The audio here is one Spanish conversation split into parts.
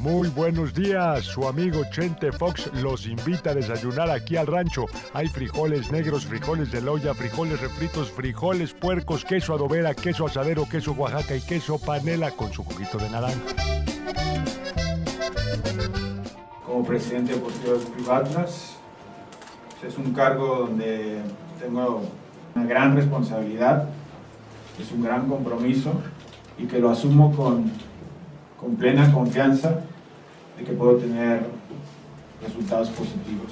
Muy buenos días, su amigo Chente Fox los invita a desayunar aquí al rancho. Hay frijoles negros, frijoles de loya, frijoles refritos, frijoles puercos, queso adobera, queso asadero, queso Oaxaca y queso panela con su juguito de naranja. Como presidente del Club Atlas, es un cargo donde tengo una gran responsabilidad, es un gran compromiso y que lo asumo con, con plena confianza de que puedo tener resultados positivos.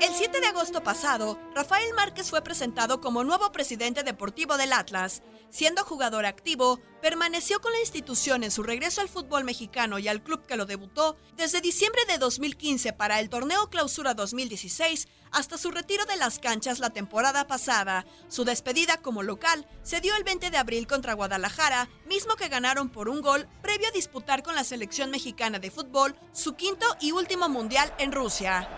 El 7 de agosto pasado, Rafael Márquez fue presentado como nuevo presidente deportivo del Atlas. Siendo jugador activo, permaneció con la institución en su regreso al fútbol mexicano y al club que lo debutó desde diciembre de 2015 para el torneo Clausura 2016 hasta su retiro de las canchas la temporada pasada. Su despedida como local se dio el 20 de abril contra Guadalajara, mismo que ganaron por un gol previo a disputar con la selección mexicana de fútbol su quinto y último mundial en Rusia.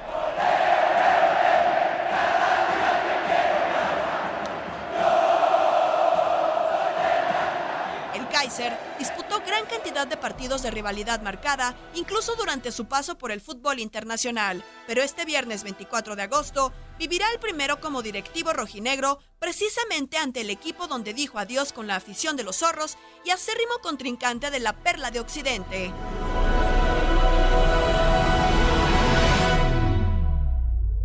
El Kaiser disputó gran cantidad de partidos de rivalidad marcada, incluso durante su paso por el fútbol internacional, pero este viernes 24 de agosto vivirá el primero como directivo rojinegro, precisamente ante el equipo donde dijo adiós con la afición de los zorros y acérrimo contrincante de la Perla de Occidente.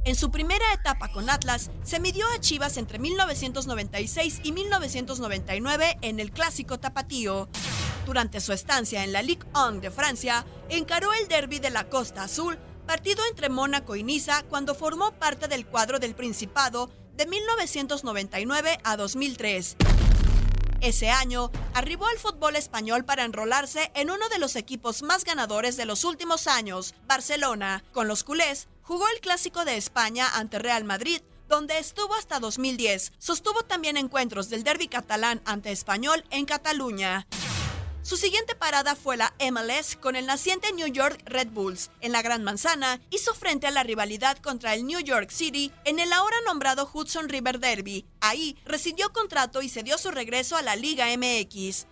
En su primera etapa con Atlas, se midió a Chivas entre 1996 y 1999 en el clásico tapatío. Durante su estancia en la Ligue 1 de Francia, encaró el derby de la Costa Azul, partido entre Mónaco y Niza cuando formó parte del cuadro del Principado de 1999 a 2003. Ese año, arribó al fútbol español para enrolarse en uno de los equipos más ganadores de los últimos años, Barcelona. Con los culés, jugó el Clásico de España ante Real Madrid, donde estuvo hasta 2010. Sostuvo también encuentros del derby catalán ante Español en Cataluña. Su siguiente parada fue la MLS con el naciente New York Red Bulls. En la Gran Manzana hizo frente a la rivalidad contra el New York City en el ahora nombrado Hudson River Derby. Ahí rescindió contrato y se dio su regreso a la Liga MX.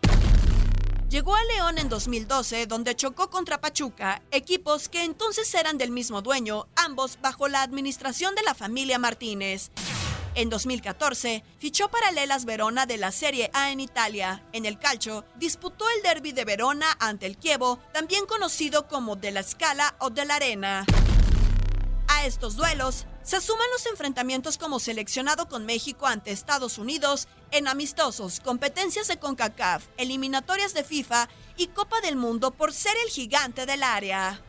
Llegó a León en 2012, donde chocó contra Pachuca, equipos que entonces eran del mismo dueño, ambos bajo la administración de la familia Martínez. En 2014, fichó para Lelas Verona de la Serie A en Italia. En el calcio, disputó el derby de Verona ante el Chievo, también conocido como de la Scala o de la Arena. A estos duelos se suman los enfrentamientos como seleccionado con México ante Estados Unidos en amistosos, competencias de CONCACAF, eliminatorias de FIFA y Copa del Mundo por ser el gigante del área.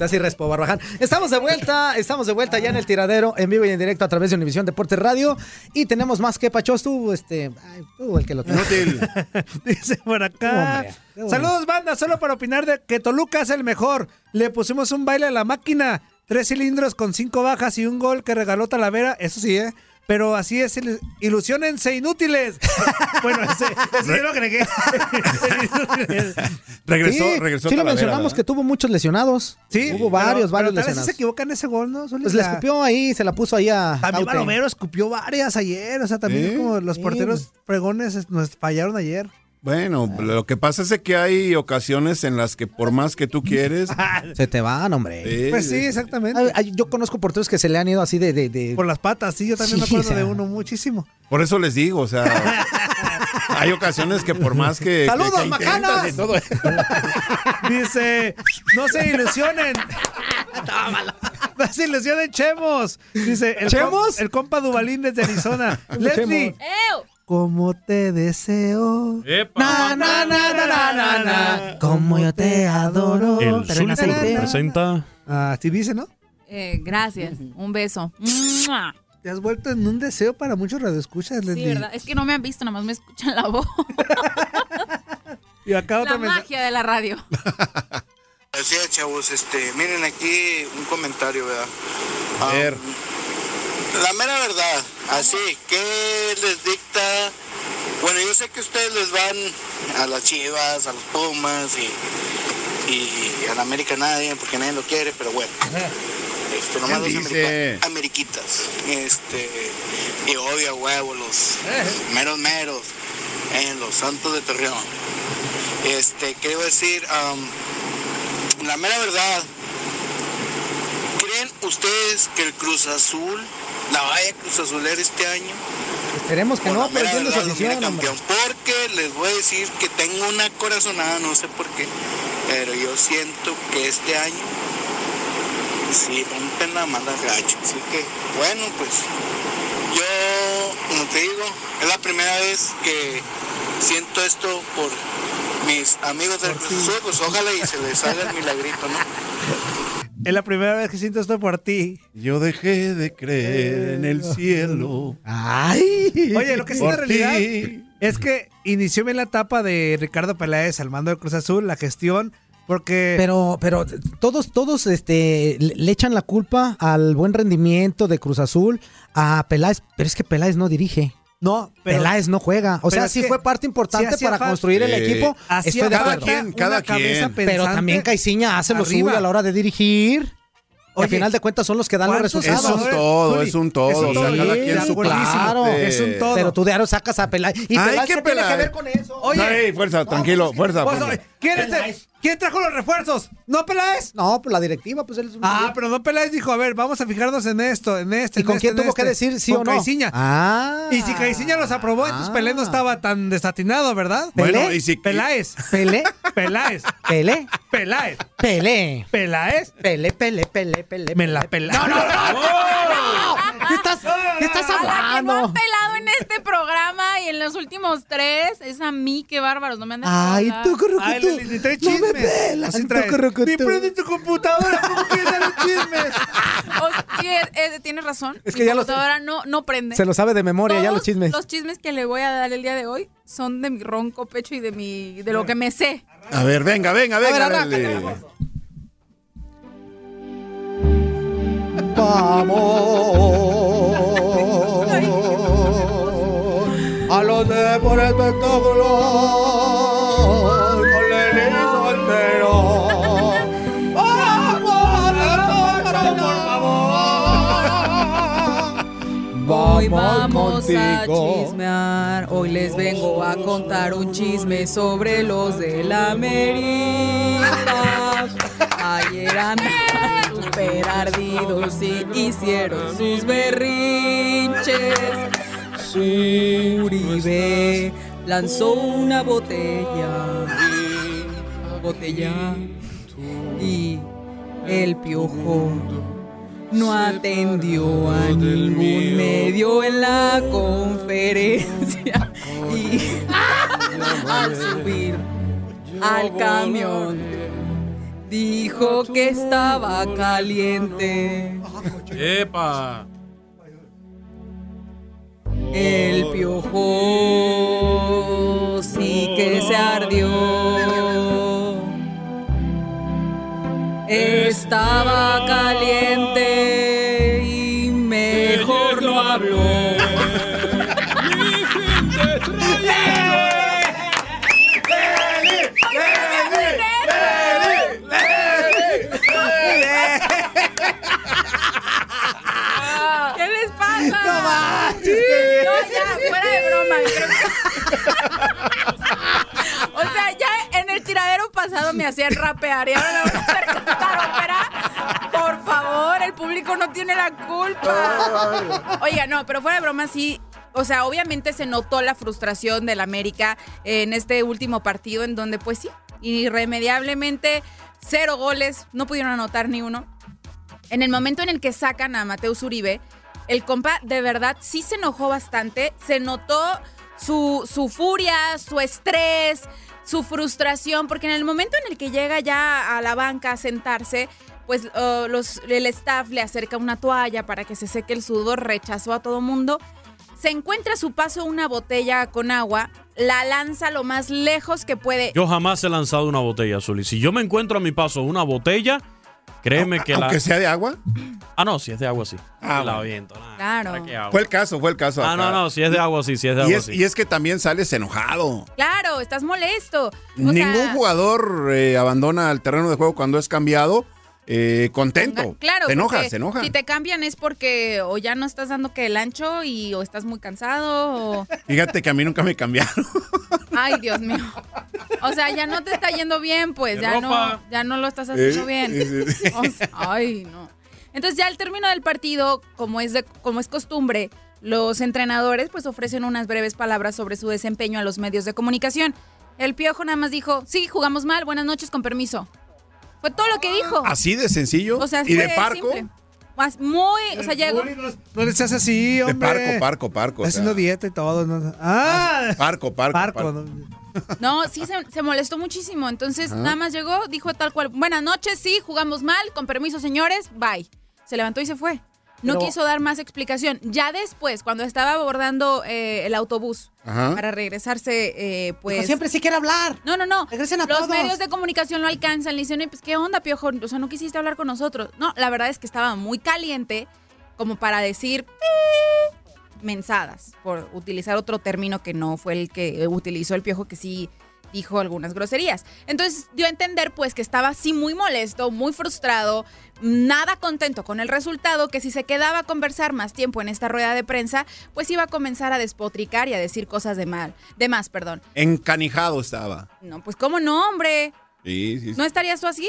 Así Respo Barbaján. Estamos de vuelta, estamos de vuelta ya en el tiradero, en vivo y en directo a través de Univisión Deportes Radio. Y tenemos más que Pachos, tú, este, ay, tú el que lo tiene. Dice por acá. Hombre. Saludos, banda. Solo para opinar de que Toluca es el mejor. Le pusimos un baile a la máquina. Tres cilindros con cinco bajas y un gol que regaló Talavera. Eso sí, ¿eh? Pero así es, il- ilusionense inútiles. bueno, ese, ese yo lo agregué. Regresó, Sí, regresó. sí lo mencionamos ¿verdad? que tuvo muchos lesionados. Sí, Hubo varios, pero- varios pero tal vez lesionados. se equivoca en ese gol, ¿no? Zuli? Pues le escupió ahí, se la puso ahí a También. Balomero escupió varias ayer. O sea, también ¿Sí? como los Sí, porteros fregones es- nos fallaron ayer. Bueno, lo que pasa es que hay ocasiones en las que por más que tú quieres... Se te van, hombre. eh, Pues sí, exactamente. Ay, ay, yo conozco porteros que se le han ido así de... de, de- Por las patas, sí, yo también me Sí, acuerdo o sea. de uno muchísimo. Por eso les digo, o sea... hay ocasiones que por más que... ¡Saludos, que- macanas! y todo- Dice, no se ilusionen. no se ilusionen, chemos. Dice, el, ¿Chemos? com- el compa Dubalín desde Arizona. Leslie, ¡Ew! Como te deseo. Na, na, na, na, na, na, na. Como yo te adoro. El aceite. presenta Ah, Así dice, ¿no? Eh, gracias. Un beso. Te has vuelto en un deseo para muchos radioescuchas, Sí, Leslie. ¿verdad? Es que no me han visto, nada más me escuchan la voz. Y acá La otra mensaje. magia de la radio. Así es, chavos, este, miren aquí un comentario, ¿verdad? A ver. Um, la mera verdad, así, ¿qué les dicta? Bueno, yo sé que ustedes les van a las Chivas, a los Pumas y, y a la América nadie, porque nadie lo quiere, pero bueno. Este, nomás los ¿Quién dice? ameriquitas. Este, y obvio, huevo, los meros meros, en los Santos de Torreón. Este, quiero decir, um, la mera verdad, ¿creen ustedes que el Cruz Azul la vaya Cruz Azuler este año? Esperemos que no, pero entiendo su campeón. Porque les voy a decir que tengo una corazonada, no sé por qué, pero yo siento que este año sí rompen la mala gacha. Así que, bueno, pues yo, como te digo, es la primera vez que siento esto por mis amigos del Cruz Azul, pues ojalá y se les haga el milagrito, ¿no? Es la primera vez que siento esto por ti. Yo dejé de creer en el cielo. Ay. Oye, lo que es realidad ti. es que inició bien la etapa de Ricardo Peláez al mando del Cruz Azul, la gestión, porque... Pero, pero todos, todos este, le, le echan la culpa al buen rendimiento de Cruz Azul a Peláez, pero es que Peláez no dirige. No, pero... Peláez no juega. O sea, sí fue parte importante sí para falta- construir el Sí. equipo. hacía Estoy de cada acuerdo. quien, cada quien. Pero también Caiciña hace lo arriba. suyo a la hora de dirigir. Y Oye, al final de cuentas son los que dan los ¿cuántos Es resultados. un todo, es un todo. es un o sea, todo, cada sí, quien su parte. Es un todo. Pero tú de aro sacas a Peláez. Y Ay, Peláez qué ¿qué tiene que ver con eso? Oye, Ay, fuerza, tranquilo, fuerza. Pues, fuerza. oye, ¿quién, es- ¿Quién trajo los refuerzos? ¿No Peláez? No, pues la directiva, pues él es un... Ah, pero no Peláez dijo, a ver, vamos a fijarnos en esto, en este. ¿Y en con este, quién tuvo que este. decir sí Con o no? Caiciña. Ah. Y si Caiciña los aprobó, entonces Ah. Pelé no estaba tan desatinado, ¿verdad? Bueno, Pelé. y si... Peláez. Pelé, Peláez. Pelé, Peláez. Pelé. Peláez. Pelé, Pelé, Pelé, Pelé. Me la Pelé. pela. No, no, no, no. ¿Qué estás, qué estás A la que no hablando? han pelado en este programa y en los últimos tres es a mí, qué bárbaros, no me han dejado Ay, tú, currucutú. Ay, Leli, ni trae No me chismes. pelas, Así tú, traes. Ni prende tu computadora, ¿cómo quieres dar los chismes? O- sí, es- es- tienes razón. Es Mi que ya lo sé. computadora no, no prende. Se lo sabe de memoria ya los chismes. Los chismes que le voy a dar el día de hoy son de mi ronco pecho y de mi de lo que me sé. A ver, venga, venga, venga. ver, arráncate, Vamos a los de por el espectáculo con Lenny Soltero. Vamos, por favor. Hoy vamos a chismear. Hoy les vengo a contar un chisme sobre los de la América. Ayer andaban super ardidos y hicieron sus berrinches. Uribe lanzó una botella, botella y el piojo no atendió a ningún medio en la conferencia y al subir al camión dijo que estaba caliente. ¡Epa! El piojo sí que se ardió. Estaba caliente y mejor no habló. No manches, No, ya, fuera de broma. O sea, ya en el tiradero pasado me hacían rapear y ahora me van a hacer cantar ópera. Por favor, el público no tiene la culpa. Oiga, no, pero fuera de broma, sí. O sea, obviamente se notó la frustración del América en este último partido, en donde, pues sí, irremediablemente cero goles, no pudieron anotar ni uno. En el momento en el que sacan a Mateus Uribe, el compa de verdad sí se enojó bastante, se notó su, su furia, su estrés, su frustración, porque en el momento en el que llega ya a la banca a sentarse, pues uh, el staff le acerca una toalla para que se seque el sudor, rechazó a todo mundo. Se encuentra a su paso una botella con agua, la lanza lo más lejos que puede. Yo jamás he lanzado una botella, Zuli. Si yo me encuentro a mi paso una botella, créeme que la... Aunque sea de agua. Ah, no, si es de agua, sí. Ah, la aviento. nada, Claro. Fue el caso, fue el caso. Ah, acá. no, no, si es de agua, sí, si es de Y agua, es, sí. y es que también sales enojado. Claro, estás molesto. O Ningún sea, jugador eh, abandona el terreno de juego cuando es cambiado eh, contento. Claro, se enoja, se enoja. Si te cambian es porque o ya no estás dando que el ancho y o estás muy cansado o... Fíjate que a mí nunca me cambiaron. Ay, Dios mío. O sea, ya no te está yendo bien, pues ya no, ya no lo estás haciendo Eh, bien. eh, sí. O sea, ay, no. Entonces ya al término del partido, como es, de, como es costumbre, los entrenadores pues ofrecen unas breves palabras sobre su desempeño a los medios de comunicación. El Piojo nada más dijo, sí, jugamos mal, buenas noches, con permiso. Fue todo lo que dijo. Así de sencillo. O sea, y de parco. simple. Más muy, o sea, llegó. No le seas así, De hombre. parco, parco, parco. o Está haciendo sea, dieta y todo. ¿no? Ah, Parco, parco. parco. parco. ¿no? No, sí se, se molestó muchísimo. Entonces, Ajá. nada más llegó, dijo tal cual, buenas noches, sí, jugamos mal, con permiso, señores, bye. Se levantó y se fue. No Pero- quiso dar más explicación. Ya después, cuando estaba abordando eh, el autobús Ajá. para regresarse, eh, pues... Dijo, siempre sí quiere hablar. No, no, no. Regresen a Los todos. medios de comunicación lo alcanzan. Le dicen, "Oye, pues, ¿qué onda, Piojo? O sea, no quisiste hablar con nosotros. No, la verdad es que estaba muy caliente como para decir "Eh", mensadas, por utilizar otro término que no fue el que utilizó el Piojo, que sí dijo algunas groserías. Entonces dio a entender pues que estaba así muy molesto, muy frustrado, nada contento con el resultado, que si se quedaba a conversar más tiempo en esta rueda de prensa, pues iba a comenzar a despotricar y a decir cosas de mal, de más, perdón. Encanijado estaba. No, pues cómo no, hombre. Sí, sí, sí. ¿No estarías tú así?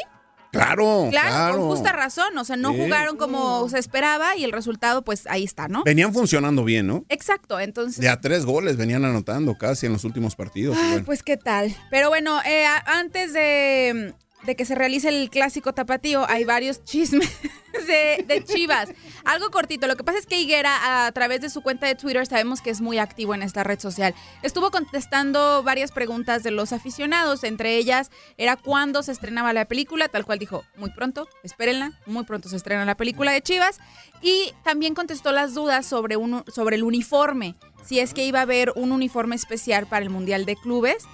Claro, Claro, claro. con justa razón. O sea, no Sí. jugaron como se esperaba y el resultado, pues ahí está, ¿no? Venían funcionando bien, ¿no? Exacto, entonces. De a tres goles venían anotando casi en los últimos partidos. Ay, bueno. pues qué tal. Pero bueno, eh, antes de, de que se realice el clásico tapatío, hay varios chismes de, Chivas. Algo cortito. Lo que pasa es que Higuera, a través de su cuenta de Twitter, sabemos que es muy activo en esta red social. Estuvo contestando varias preguntas de los aficionados. Entre ellas, era cuándo se estrenaba la película. Tal cual dijo, muy pronto, espérenla. Muy pronto se estrena la película de Chivas. Y también contestó las dudas sobre, un, sobre el uniforme. Si es que iba a haber un uniforme especial para el Mundial de Clubes.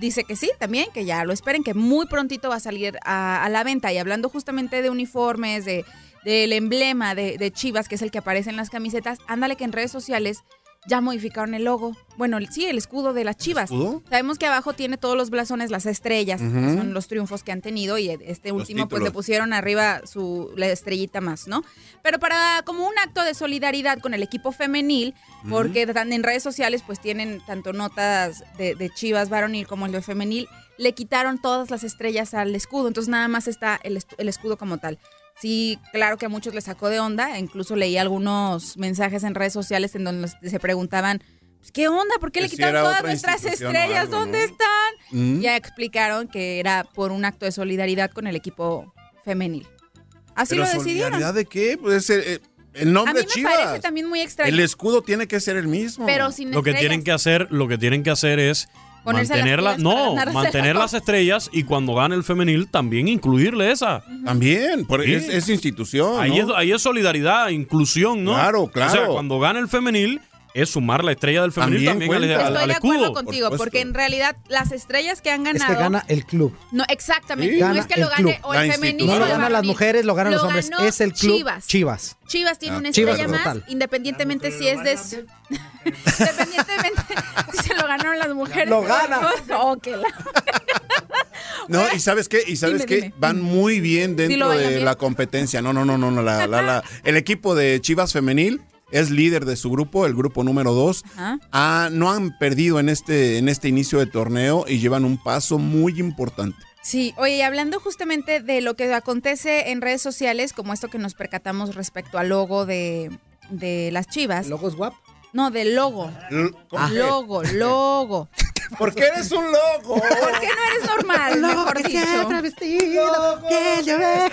Dice que sí, también, que ya lo esperen, que muy prontito va a salir a, la venta. Y hablando justamente de uniformes, de, del emblema de, de Chivas, que es el que aparece en las camisetas, ándale que en redes sociales ya modificaron el logo. Bueno, el- sí, el escudo de las Chivas. escudo? Sabemos que abajo tiene todos los blasones, las estrellas, que son los triunfos que han tenido, y este último pues le pusieron arriba su la estrellita más, ¿no? Pero para como un acto de solidaridad con el equipo femenil, porque en redes sociales pues tienen tanto notas de, de Chivas varonil como el de femenil, le quitaron todas las estrellas al escudo, entonces nada más está el escudo como tal. Sí, claro que a muchos les sacó de onda, incluso leí algunos mensajes en redes sociales en donde se preguntaban, pues, ¿qué onda? ¿Por qué Que le quitaron todas nuestras estrellas? algo, ¿Dónde ¿no? están? Mm. Ya explicaron que era por un acto de solidaridad con el equipo femenil. Así ¿Pero lo decidieron. solidaridad de qué? Pues el, el- el A nombre mí de me Chivas. parece también muy extraño. El escudo tiene que ser el mismo. Pero sin Lo que tienen que hacer, lo que tienen que hacer es Las mantenerla, no, mantener la- las estrellas y cuando gane el femenil también incluirle esa. También, por- Sí. es, es institución. Ahí, ¿no? es, ahí es solidaridad, inclusión, ¿no? Claro, O sea, claro. cuando gane el femenil, es sumar la estrella del femenil También también, al, cuenta. al- Estoy al de acuerdo escudo. contigo, porque en realidad las estrellas que han Es ganado. que gana el club. No, exactamente. Sí. No es que lo gane club. o el femenil. institución. No lo o ganan las mujeres, lo ganan los Lo hombres. ganó Es el club Chivas. Chivas. Chivas tiene Ah. una Chivas estrella más, total. independientemente si es de. su- independientemente si se lo ganaron las mujeres. Lo gana. Oh, que la- No, y sabes qué, y sabes Dime, qué, dime. van muy bien dentro de bien. la competencia. No, no, no, no, no. La, la- la- el equipo de Chivas Femenil es líder de su grupo, el grupo número 2. Ajá. no han perdido en este, en este inicio de torneo y llevan un paso muy importante. Sí, oye, y hablando justamente de lo que acontece en redes sociales, como esto que nos percatamos respecto al logo de, de las chivas. ¿El logo es guap? No, del logo. L- ¿cómo que? Logo, logo. ¿Por qué eres un loco? ¿Por qué no eres normal? Mejor dicho. vestido, piel de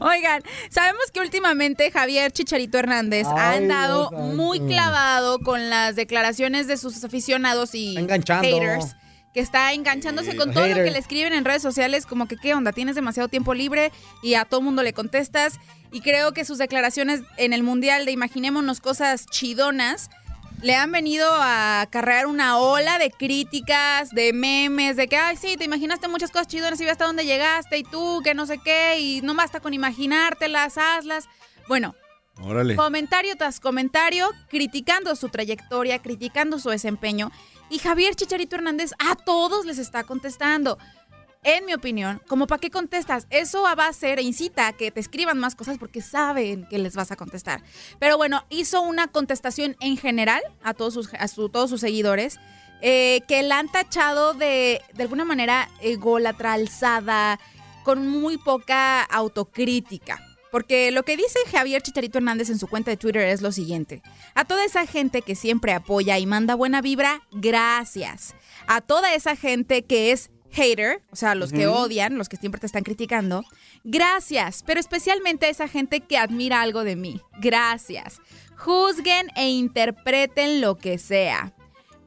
Oigan, sabemos que últimamente Javier Chicharito Hernández ha andado muy clavado con las declaraciones de sus aficionados y enganchando. haters. Que está enganchándose Sí, con todo lo que le escriben en redes sociales, como que qué onda, tienes demasiado tiempo libre y a todo mundo le contestas. Y creo que sus declaraciones en el Mundial de Imaginémonos cosas chidonas le han venido a acarrear una ola de críticas, de memes, de que, ay, sí, te imaginaste muchas cosas chidonas y ve hasta dónde llegaste y tú, que no sé qué, y no basta con imaginártelas, hazlas. Bueno, Órale. comentario tras comentario, criticando su trayectoria, criticando su desempeño. Y Javier Chicharito Hernández a todos les está contestando. En mi opinión, como para qué contestas, eso va a hacer e incita a que te escriban más cosas porque saben que les vas a contestar. Pero bueno, hizo una contestación en general a todos sus, a todos sus seguidores eh, que la han tachado de, de alguna manera, ególatra, alzada, con muy poca autocrítica. Porque lo que dice Javier Chicharito Hernández en su cuenta de Twitter es lo siguiente. A toda esa gente que siempre apoya y manda buena vibra, gracias. A toda esa gente que es hater, o sea, los que odian, los que siempre te están criticando, gracias. Pero especialmente a esa gente que admira algo de mí, gracias. Juzguen e interpreten lo que sea.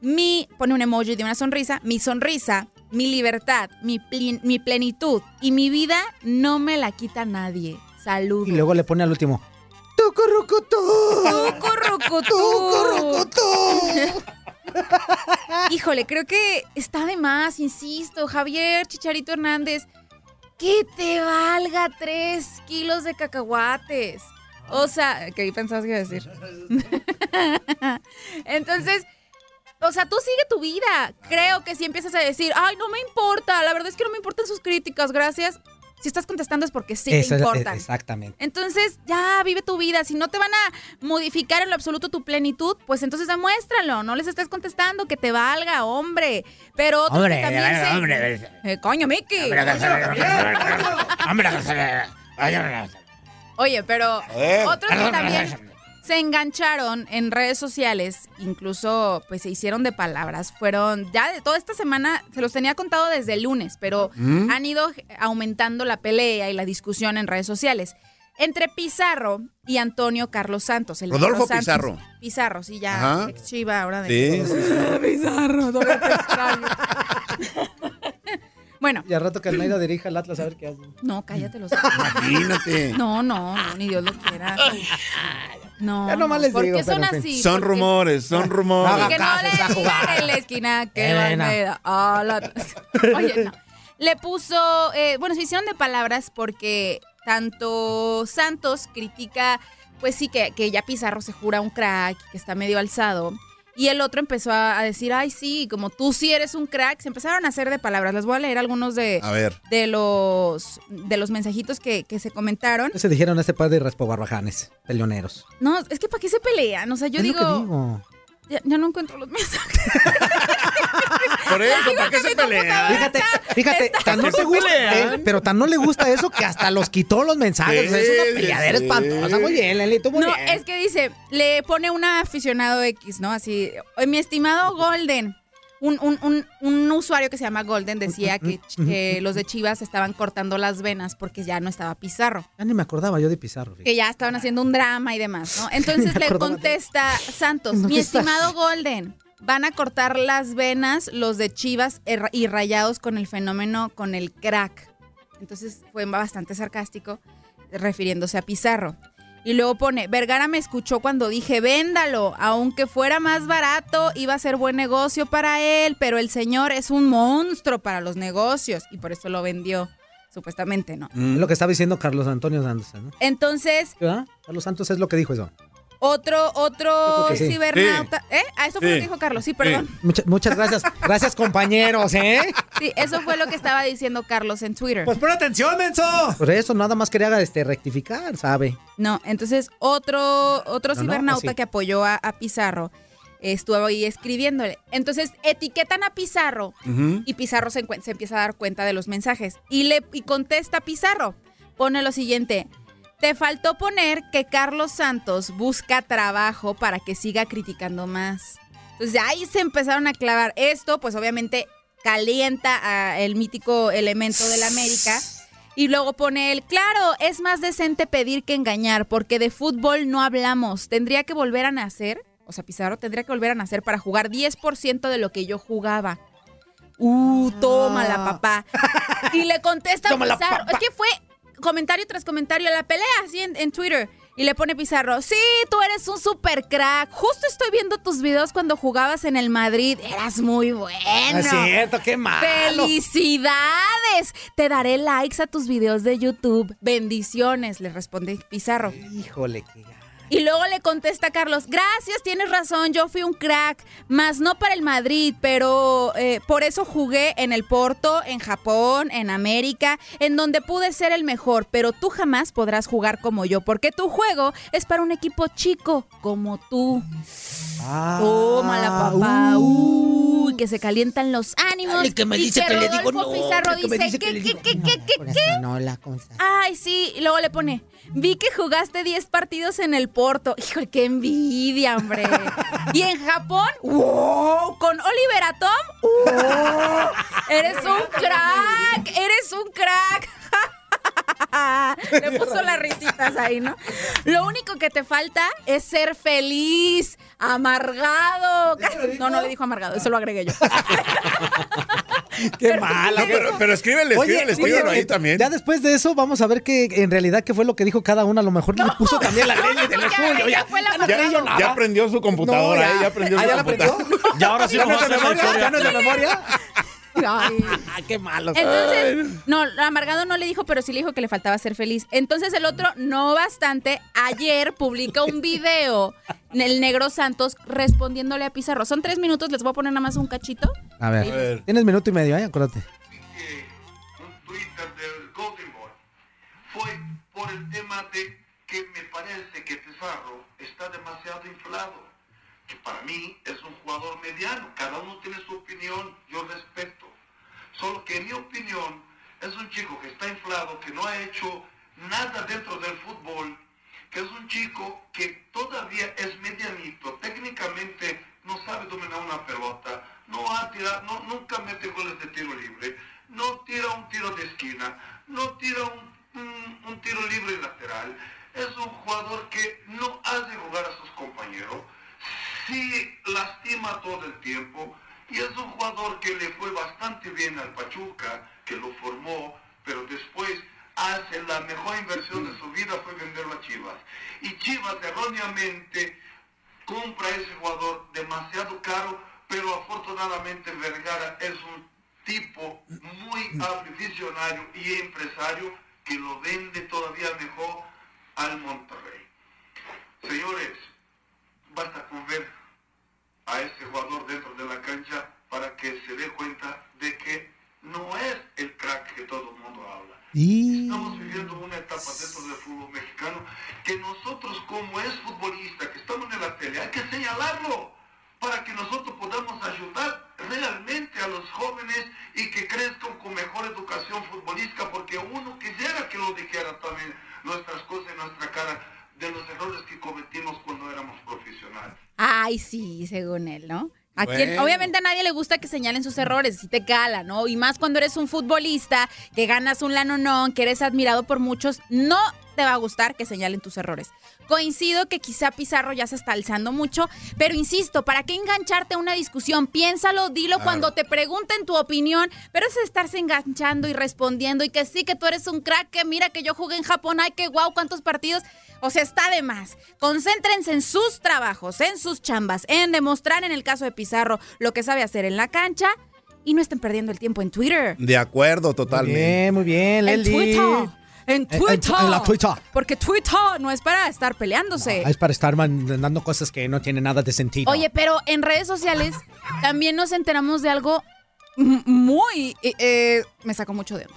Mi, pone un emoji de una sonrisa, mi sonrisa, mi libertad, mi, plin- mi plenitud y mi vida no me la quita nadie. Saludos. Y luego le pone al último. Híjole, creo que está de más, insisto. Javier Chicharito Hernández, que te valga tres kilos de cacahuates. O sea, ¿qué pensabas que iba a decir? Entonces, o sea, tú sigue tu vida. Creo que si empiezas a decir, ay, no me importa, la verdad es que no me importan sus críticas, gracias. Si estás contestando es porque sí Esa- te importan. Exactamente. Entonces, ya vive tu vida. Si no te van a modificar en lo absoluto tu plenitud, pues entonces demuéstralo. No les estés contestando que te valga, hombre. Pero otros Hombre, que también hombre, se- hombre. Eh, coño, Mickey. Oye, pero Eh. otros que también se engancharon en redes sociales, incluso pues se hicieron de palabras, fueron ya de toda esta semana, se los tenía contado desde el lunes, pero ¿Mm? han ido aumentando la pelea y la discusión en redes sociales. Entre Pizarro y Antonio Carlos Santos. El de Rodolfo Santos. Pizarro. Pizarro, sí, ya. Ajá. ex Chiva ahora de. Sí. Pizarro. Bueno. Y al rato que Almeida dirija el Atlas a ver qué hace. No, cállate los Imagínate. No, no, no, ni Dios lo quiera. No, Ya nomás no, les ¿por digo, qué pero son en fin. así? Son rumores, son rumores. Y que no le digan en la esquina que. Almeida. Ah, la- Oye, no. Le puso, eh, bueno, se hicieron de palabras porque tanto Santos critica, pues sí, que, que ya Pizarro se jura un crack, que está medio alzado. Y el otro empezó a, a decir, ay, sí, como tú sí eres un crack. Se empezaron a hacer de palabras. Les voy a leer algunos de, A ver. de, los, de los mensajitos que, que se comentaron. Se dijeron este par de raspobarbajanes, peleoneros. No, es que ¿para qué se pelean? O sea, yo es digo, lo que digo. Ya, ya no encuentro los mensajes. Por eso, ¿para qué se pelean? Fíjate, fíjate, tan no eh, pero tan no le gusta eso que hasta los quitó los mensajes. Sí, es una peleadera sí. espantosa. Muy bien, Leli, tú muy No, bien. es que dice, le pone un aficionado X, ¿no? Así, "Oye, mi estimado Golden. Un, un- un- un usuario que se llama Golden decía que, que los de Chivas estaban cortando las venas porque ya no estaba Pizarro. Ya ni me acordaba yo de Pizarro. fíjate. Que ya estaban haciendo un drama y demás, ¿no? Entonces le de- contesta Santos, ¿Dónde mi estás? estimado Golden, van a cortar las venas los de Chivas y rayados con el fenómeno, con el crack. Entonces fue bastante sarcástico refiriéndose a Pizarro. Y luego pone, Vergara me escuchó cuando dije, véndalo, aunque fuera más barato, iba a ser buen negocio para él, pero el señor es un monstruo para los negocios y por eso lo vendió, supuestamente, ¿no? Es lo que estaba diciendo Carlos Antonio Santos, ¿no? Entonces, ¿Verdad? Carlos Santos es lo que dijo eso. Otro, otro sí. cibernauta... ¿Eh? Ah, eso fue lo que dijo Carlos, sí, perdón. Mucha- muchas gracias. Gracias, compañeros, ¿eh? Sí, eso fue lo que estaba diciendo Carlos en Twitter. Pues pon atención, menso. Por eso nada más quería este, rectificar, ¿sabe? No, entonces otro, otro No, no, cibernauta que apoyó a, a Pizarro estuvo ahí escribiéndole. Entonces etiquetan a Pizarro y Pizarro se, se empieza a dar cuenta de los mensajes. Y le y contesta a Pizarro. Pone lo siguiente. Te faltó poner que Carlos Santos busca trabajo para que siga criticando más. Entonces de ahí se empezaron a clavar. Esto, pues obviamente calienta a el mítico elemento de la América. Y luego pone él, claro, es más decente pedir que engañar, porque de fútbol no hablamos. Tendría que volver a nacer, o sea, Pizarro tendría que volver a nacer para jugar 10% de lo que yo jugaba. Uh, tómala, papá. Y le contesta a Pizarro. Es que fue comentario tras comentario la pelea así en, en Twitter. Y le pone Pizarro, sí, tú eres un super crack. Justo estoy viendo tus videos cuando jugabas en el Madrid. Eras muy bueno. No es cierto, qué malo. ¡Felicidades! Te daré likes a tus videos de YouTube. Bendiciones, le responde Pizarro. Híjole, qué Y luego le contesta Carlos, gracias, tienes razón, yo fui un crack, más no para el Madrid, pero eh, por eso jugué en el Porto, en Japón, en América, en donde pude ser el mejor, pero tú jamás podrás jugar como yo, porque tu juego es para un equipo chico como tú. Tómala, papá. Uy, que se calientan los ánimos. Dale, que me y dice que le digo no, Pizarro que me dice, que ¿qué, qué, qué, qué, qué, qué? No, la cosa. Ay, sí. Y luego le pone, vi que jugaste 10 partidos en el Porto. Híjole, qué envidia, hombre. y en Japón, ¡wow! Con Oliver Atom, ¡wow! Eres un crack, eres un crack. Le puso las risitas ahí, ¿no? Lo único que te falta es ser feliz, amargado. No, no le dijo amargado, eso lo agregué yo. Qué mala. Pero, pero escríbele, escríbele, escríbele ahí también. Ya después de eso, vamos a ver que en realidad qué fue lo que dijo cada uno. A lo mejor le puso también la ley Ya, ya Ya, ya Ya, ya aprendió su computadora, No, ya. ¿eh? Ya aprendió Ah, su ¿ya la computadora. Y ahora sí ¿Ya no es de memoria? ¿Ya no es de memoria? Ay. Qué malo. Entonces, no, amargado no le dijo, pero sí le dijo que le faltaba ser feliz. Entonces el otro, no bastante, ayer publica un video, el negro Santos, respondiéndole a Pizarro. Son tres minutos, les voy a poner nada más un cachito. A ver, tienes minuto y medio, ¿eh? Acuérdate. fue por el tema de que me parece que Pizarro está demasiado inflado. Que para mí es un jugador mediano. Cada uno tiene su opinión, yo respeto. Solo que en mi opinión es un chico que está inflado, que no ha hecho nada dentro del fútbol, que es un chico que todavía es medianito, técnicamente no sabe dominar una pelota, no ha tirado, no, nunca mete goles de tiro libre, no tira un tiro de esquina, no tira un, un- un tiro libre lateral. Es un jugador que no hace jugar a compañeros, sí lastima todo el tiempo y es un jugador que le fue bastante bien al Pachuca, que lo formó, pero después hace la mejor inversión de su vida fue venderlo a Chivas. Y Chivas erróneamente compra a ese jugador demasiado caro, pero afortunadamente Vergara es un tipo muy visionario y empresario que lo vende todavía mejor al Monterrey. Señores, basta con ver a ese jugador dentro de la cancha para que se dé cuenta de que no es el crack que todo el mundo habla. Estamos viviendo una etapa dentro del fútbol mexicano que nosotros como es futbolista, que estamos en la tele, hay que señalarlo para que nosotros podamos ayudar realmente a los jóvenes y que crezcan con mejor educación futbolística, porque uno quisiera que lo dijera también nuestras cosas en nuestra cara de los errores que cometimos cuando éramos profesionales. Ay, sí, según él, ¿no? A quien- obviamente a nadie le gusta que señalen sus errores, si te cala, ¿no? Y más cuando eres un futbolista, que ganas un lanonón, que eres admirado por muchos, no te va a gustar que señalen tus errores. Coincido que quizá Pizarro ya se está alzando mucho, pero insisto, ¿para qué engancharte a una discusión? Piénsalo, dilo Claro. cuando te pregunten tu opinión, pero es estarse enganchando y respondiendo y que sí, que tú eres un crack, que mira que yo jugué en Japón, ay, que guau, cuántos partidos. O sea, está de más. Concéntrense en sus trabajos, en sus chambas, en demostrar en el caso de Pizarro lo que sabe hacer en la cancha y no estén perdiendo el tiempo en Twitter. De acuerdo, totalmente. Bien, muy bien, En Leli. Twitter. En En- en- Twitter. en la Twitter. Porque Twitter no es para estar peleándose. Es para estar mandando cosas que no tienen nada de sentido. Oye, pero en redes sociales también nos enteramos de algo muy... eh, eh, me sacó mucho de onda.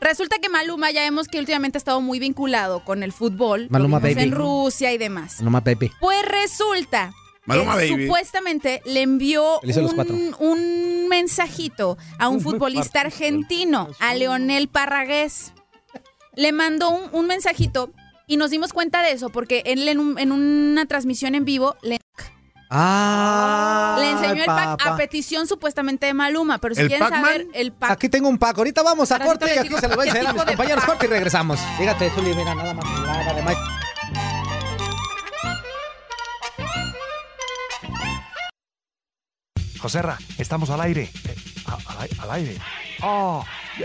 Resulta que Maluma ya vemos que últimamente ha estado muy vinculado con el fútbol. Maluma baby. en Rusia y demás. No más, baby. Pues resulta Maluma que baby. supuestamente le envió un, un mensajito a un futbolista argentino, a Leonel Parragués. Le mandó un, un mensajito y nos dimos cuenta de eso porque él en, un- en una transmisión en vivo le, Ah, le enseñó el pack a petición supuestamente de Maluma. Pero si ¿El quieren saber el pack. Aquí tengo un pack. Ahorita vamos a corte te y aquí se lo voy a enseñar a mis compañeros. Corte y regresamos. Fíjate, Zuli, mira, nada más. nada de Mike. Joserra, estamos al aire. Eh, a- al, al aire. Eh,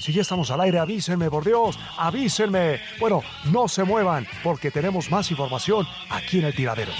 si ya estamos al aire, avísenme, por Dios, avísenme. Bueno, no se muevan, porque tenemos más información aquí en el tiradero.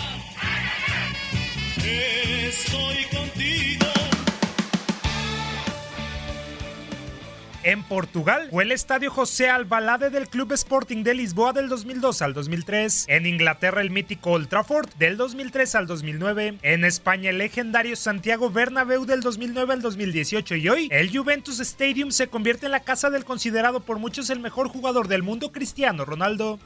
En Portugal fue el estadio José Albalade del Club Sporting de Lisboa del 2002 al 2003. En Inglaterra el mítico Old Trafford del 2003 al 2009. En España el legendario Santiago Bernabéu del 2009 al 2018 y hoy el Juventus Stadium se convierte en la casa del considerado por muchos el mejor jugador del mundo Cristiano Ronaldo.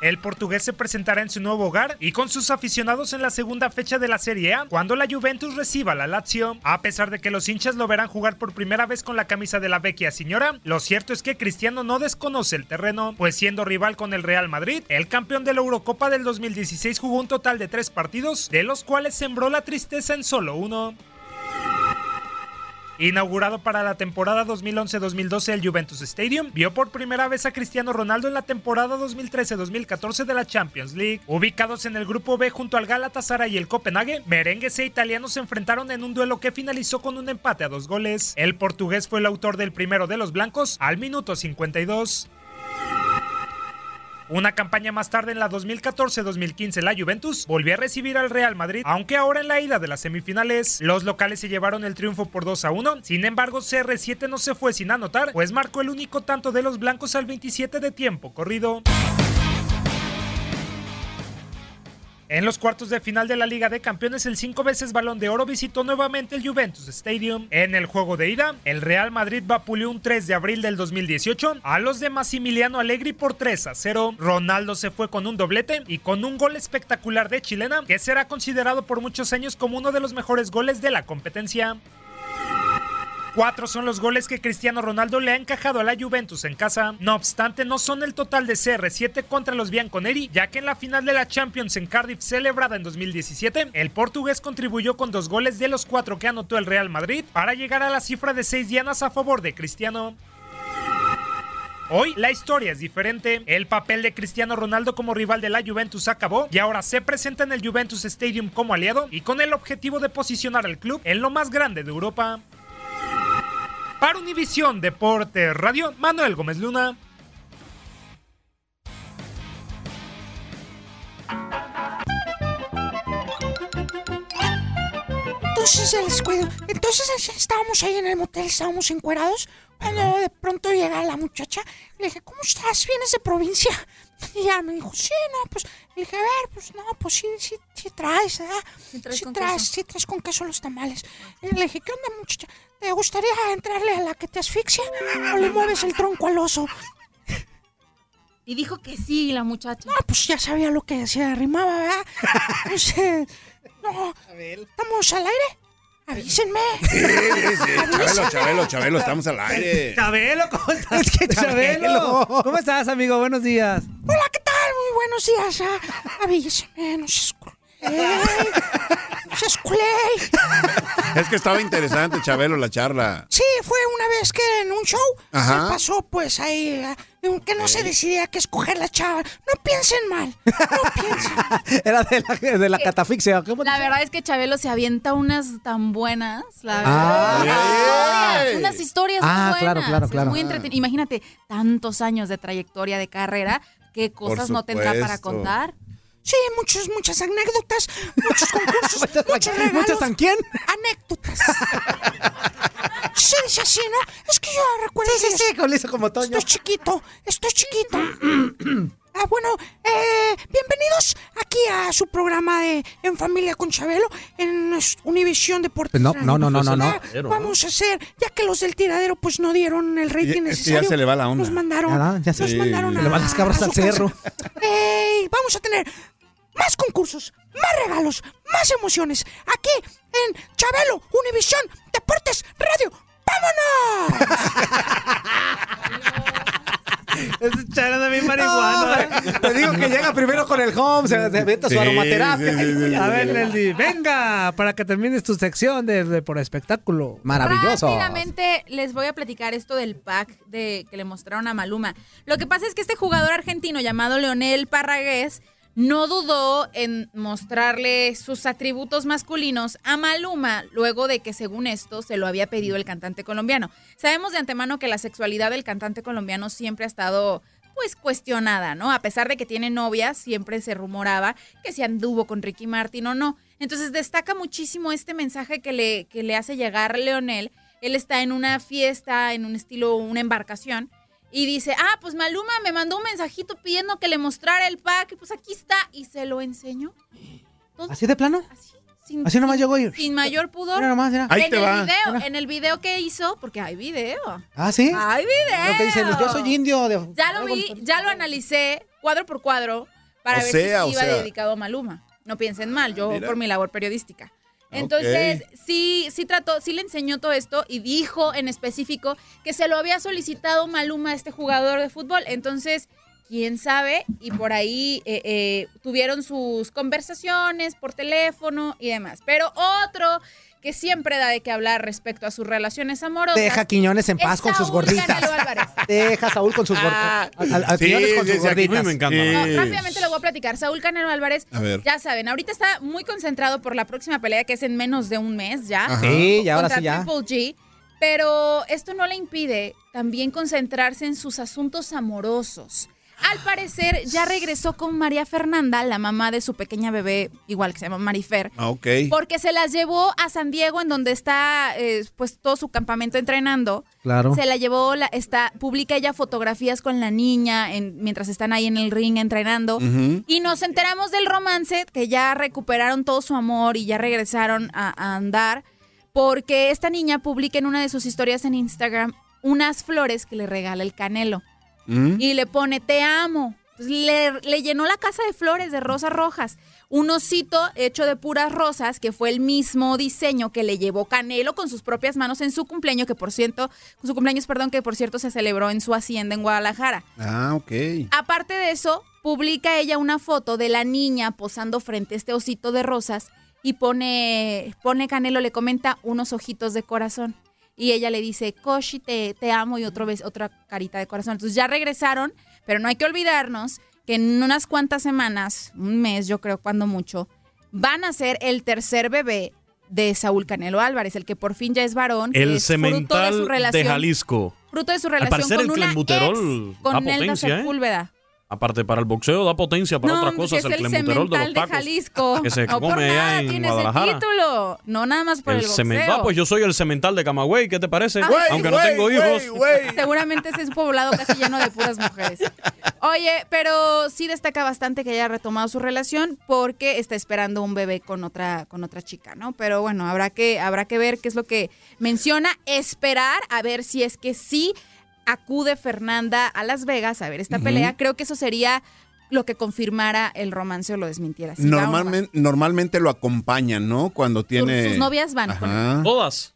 El portugués se presentará en su nuevo hogar y con sus aficionados en la segunda fecha de la Serie A, cuando la Juventus reciba la Lazio. A pesar de que los hinchas lo verán jugar por primera vez con la camisa de la vecchia señora, lo cierto es que Cristiano no desconoce el terreno, pues siendo rival con el Real Madrid, el campeón de la Eurocopa del 2016 jugó un total de tres partidos, de los cuales sembró la tristeza en solo uno. Inaugurado para la temporada 2011-2012 el Juventus Stadium, vio por primera vez a Cristiano Ronaldo en la temporada 2013-2014 de la Champions League. Ubicados en el grupo B junto al Galatasaray y el Copenhague, merengues e italianos se enfrentaron en un duelo que finalizó con un empate a dos goles. El portugués fue el autor del primero de los blancos al minuto 52. Una campaña más tarde en la 2014-2015 la Juventus volvió a recibir al Real Madrid, aunque ahora en la ida de las semifinales. Los locales se llevaron el triunfo por 2 a 1, sin embargo CR7 no se fue sin anotar, pues marcó el único tanto de los blancos al 27 de tiempo corrido. En los cuartos de final de la Liga de Campeones, el cinco veces balón de oro visitó nuevamente el Juventus Stadium. En el juego de ida, el Real Madrid vapuleó un 3 de abril del 2018 a los de Massimiliano Allegri por 3 a 0. Ronaldo se fue con un doblete y con un gol espectacular de chilena, que será considerado por muchos años como uno de los mejores goles de la competencia. Cuatro son los goles que Cristiano Ronaldo le ha encajado a la Juventus en casa. No obstante, no son el total de CR7 contra los Bianconeri, ya que en la final de la Champions en Cardiff celebrada en 2017, el portugués contribuyó con dos goles de los cuatro que anotó el Real Madrid para llegar a la cifra de seis dianas a favor de Cristiano. Hoy la historia es diferente. El papel de Cristiano Ronaldo como rival de la Juventus acabó y ahora se presenta en el Juventus Stadium como aliado y con el objetivo de posicionar al club en lo más grande de Europa. Para Univisión Deporte Radio, Manuel Gómez Luna. Entonces ya les cuido. Entonces estábamos ahí en el motel, estábamos encuerados. Cuando de pronto llega la muchacha, le dije, ¿cómo estás? ¿Vienes de provincia? Y ella me dijo, sí, no, pues. Le dije, a ver, pues no, pues sí, sí, sí traes, ¿verdad? Sí traes con traes, queso. sí traes con queso los tamales. Y le dije, ¿qué onda, muchacha? ¿Te gustaría entrarle a la que te asfixia o le mueves el tronco al oso? Y dijo que sí, la muchacha. No, pues ya sabía lo que se arrimaba, ¿verdad? Entonces, no, ¿estamos al aire? Avísenme. Chabelo, Chabelo, Chabelo, estamos al aire. Chabelo, ¿cómo estás? Es que Chabelo. ¿Cómo estás, amigo? Buenos días. Hola, ¿qué tal? Muy buenos días. ah. Avísenme, no se. Es que estaba interesante, Chabelo, la charla. Sí, fue una vez que en un show Ajá. me pasó pues ahí eh, que no se decidía qué escoger la chava. No piensen mal. Era de la, de la catafixia. ¿Cómo? La verdad es que Chabelo se avienta unas tan buenas. La Ah. verdad. Unas historias Ah, muy claro, buenas. claro, es claro. muy entretenido. Imagínate, tantos años de trayectoria de carrera. ¿Qué cosas no tendrá para contar? Sí, muchos, muchas anécdotas, muchos concursos, muchos regalos. ¿Muchas tan quién? Anécdotas. Se dice así, ¿no? Es que yo recuerdo Sí, sí, sí, como le hizo como Toño. Estoy chiquito, estoy chiquito. Ah, bueno, eh, bienvenidos aquí a su programa de En Familia con Chabelo en Univisión Deportes. No, Radio. no, no, no, no, no. Ah, Vamos a hacer, ya que los del tiradero pues no dieron el rating es que ya necesario. se le va la onda. Nos mandaron, Ya, ya se- nos mandaron a, Le van las cabras a al cerro. Ey, vamos a tener más concursos, más regalos, más emociones. Aquí en Chabelo, Univisión Deportes Radio. ¡Vámonos! Es echar de mi marihuana. No, te digo que llega primero con el home, se, se mete su Sí, aromaterapia. sí, sí, sí. A ver, Nelly, venga, para que termines tu sección de, de por espectáculo. Rápidamente les voy a platicar esto del pack de, que le mostraron a Maluma. Lo que pasa es que este jugador argentino llamado Leonel Parragués no dudó en mostrarle sus atributos masculinos a Maluma luego de que según esto se lo había pedido el cantante colombiano. Sabemos de antemano que la sexualidad del cantante colombiano siempre ha estado pues cuestionada, ¿no? A pesar de que tiene novia, siempre se rumoraba que si anduvo con Ricky Martin o no. Entonces destaca muchísimo este mensaje que le, que le hace llegar Leonel. Él está en una fiesta, en un estilo, una embarcación, y dice, ah, pues Maluma me mandó un mensajito pidiendo que le mostrara el pack, y pues aquí está, y se lo enseñó. ¿Así de plano? Sin, Así nomás llegó y... sin mayor pudor. Mira nomás, mira. Ahí en te el va. video, Mira. en el video que hizo, porque hay video. Ah, ¿sí? Hay video. Lo que dicen, yo soy indio. De... Ya lo vi, ya lo analicé cuadro por cuadro para O ver sea, si iba sea. dedicado a Maluma. No piensen mal, yo Mira. por mi labor periodística. Entonces, sí, sí trató, sí le enseñó todo esto y dijo en específico que se lo había solicitado Maluma a este jugador de fútbol. Entonces, quién sabe, y por ahí eh, eh, tuvieron sus conversaciones por teléfono y demás. Pero otro que siempre da de qué hablar respecto a sus relaciones amorosas. Deja a Quiñones en paz es con sus Saúl gorditas. Canelo Álvarez. Deja a Saúl con sus gorditas. Al Sí, Quiñones con sí, sus sí, gorditas. me encanta. No, rápidamente lo voy a platicar. Saúl Canelo Álvarez, A ver. ya saben, ahorita está muy concentrado por la próxima pelea que es en menos de un mes ya. Ajá. Sí, ya, ahora contra sí, ya. Triple G. Pero esto no le impide también concentrarse en sus asuntos amorosos. Al parecer ya regresó con María Fernanda, la mamá de su pequeña bebé, igual que se llama Marifer. Ah, ok. Porque se las llevó a San Diego, en donde está eh, pues todo su campamento entrenando. Claro. Se la llevó, la, está, publica ella fotografías con la niña en- mientras están ahí en el ring entrenando. Y nos enteramos del romance, que ya recuperaron todo su amor y ya regresaron a, a andar. Porque esta niña publica en una de sus historias en Instagram unas flores que le regala el canelo Mm. y le pone te amo. Le, le llenó la casa de flores, de rosas rojas. Un osito hecho de puras rosas, que fue el mismo diseño que le llevó Canelo con sus propias manos en su cumpleaños, que por cierto, su cumpleaños, perdón, que por cierto se celebró en su hacienda en Guadalajara. Ah, ok. Aparte de eso, publica ella una foto de la niña posando frente a este osito de rosas y pone, pone Canelo, le comenta unos ojitos de corazón. Y ella le dice, Koshi, te, te amo y otro vez, otra carita de corazón. Entonces ya regresaron, pero no hay que olvidarnos que en unas cuantas semanas, un mes yo creo cuando mucho, van a ser el tercer bebé de Saúl Canelo Álvarez, el que por fin ya es varón, El es fruto de cemental su de, relación, Jalisco. fruto de su Al relación parecer con el una ex, con da Nelda potencia, ¿eh? Aparte, para el boxeo da potencia, para No, otras cosas, es el el de cemental los de tacos. Jalisco. Que se no por come allá nada en Guadalajara. ese título. No nada más por el, boxeo. cemen- Ah, pues yo soy el cemental de Camagüey, ¿qué te parece? Ah, Aunque no tengo hijos. Seguramente ese es un poblado casi lleno de puras mujeres. Oye, pero sí destaca bastante que haya retomado su relación porque está esperando un bebé con otra, con otra chica, ¿no? Pero bueno, habrá que, habrá que ver qué es lo que menciona, esperar a ver si es que sí acude Fernanda a Las Vegas a ver esta pelea. Creo que eso sería lo que confirmara el romance o lo desmintiera. No. Normalmente, normalmente lo acompañan, ¿no? Cuando tiene. sus novias van con. Todas.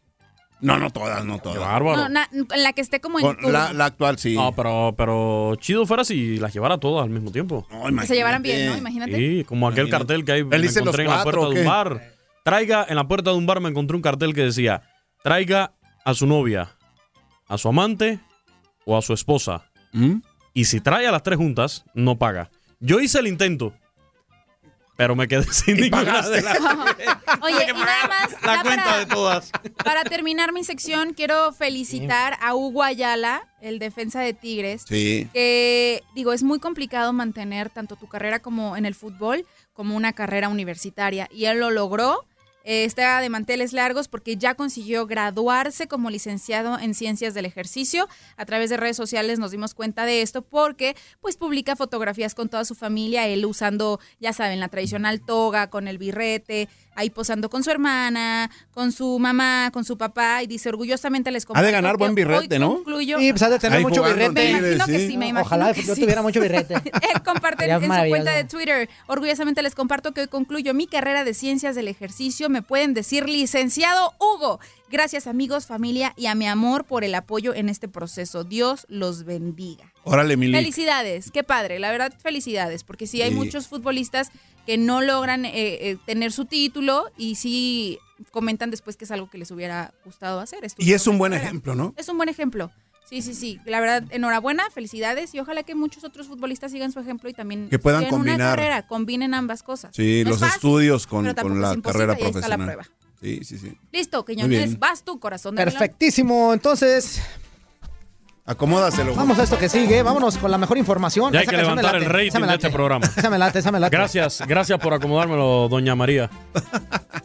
No, no todas, no todas. No, na- en la que esté como en la, la actual, sí. No, pero, pero chido fuera si las llevara todas al mismo tiempo. Que se llevaran bien, ¿no? Imagínate. Sí, como aquel cartel que hay me encontré en la puerta ¿o de un bar. traiga en la puerta de un bar me encontré un cartel que decía, traiga a su novia, a su amante o a su esposa. ¿Mm? Y si trae a las tres juntas, no paga. Yo hice el intento, pero me quedé sin ninguna de las Oye, y nada más, La cuenta para, de todas. para terminar mi sección, quiero felicitar a Hugo Ayala, el defensa de Tigres. Sí. que digo, es muy complicado mantener tanto tu carrera como en el fútbol como una carrera universitaria. Y él lo logró. Eh, está de manteles largos porque ya consiguió graduarse como licenciado en ciencias del ejercicio. A través de redes sociales nos dimos cuenta de esto porque pues publica fotografías con toda su familia, él usando, ya saben, la tradicional toga con el birrete, ahí posando con su hermana, con su mamá, con su papá y dice orgullosamente les Ha comparto de ganar buen birrete, ¿no? concluyo- Sí, pues ha de tener Ahí mucho birrete. Me imagino que sí. me imagino Ojalá que yo sí. tuviera mucho birrete. Él comparte en su cuenta de Twitter. Orgullosamente les comparto que hoy concluyo mi carrera de ciencias del ejercicio. Me pueden decir licenciado Hugo. Gracias amigos, familia y a mi amor por el apoyo en este proceso. Dios los bendiga. Órale, Mili. Felicidades, qué padre, la verdad felicidades, porque sí hay Sí. muchos futbolistas que no logran eh, eh, tener su título y sí comentan después que es algo que les hubiera gustado hacer. Y es un buen carrera. ejemplo, ¿no? Es un buen ejemplo. Sí, sí, sí. La verdad, enhorabuena, felicidades y ojalá que muchos otros futbolistas sigan su ejemplo y también Que puedan estudien una combinar. carrera, combinen ambas cosas. Sí, No es los fácil, estudios con, la carrera y ahí está la profesional. prueba. Sí, sí, sí. Listo, Quiñones, vas tú, corazón de melón. Perfectísimo. Entonces, Acomódaselo. vamos a esto que sigue. Vámonos con la mejor información. Ya hay Esa que levantar el rating de este programa. Esa me late, esa me late. Gracias, gracias por acomodármelo, doña María.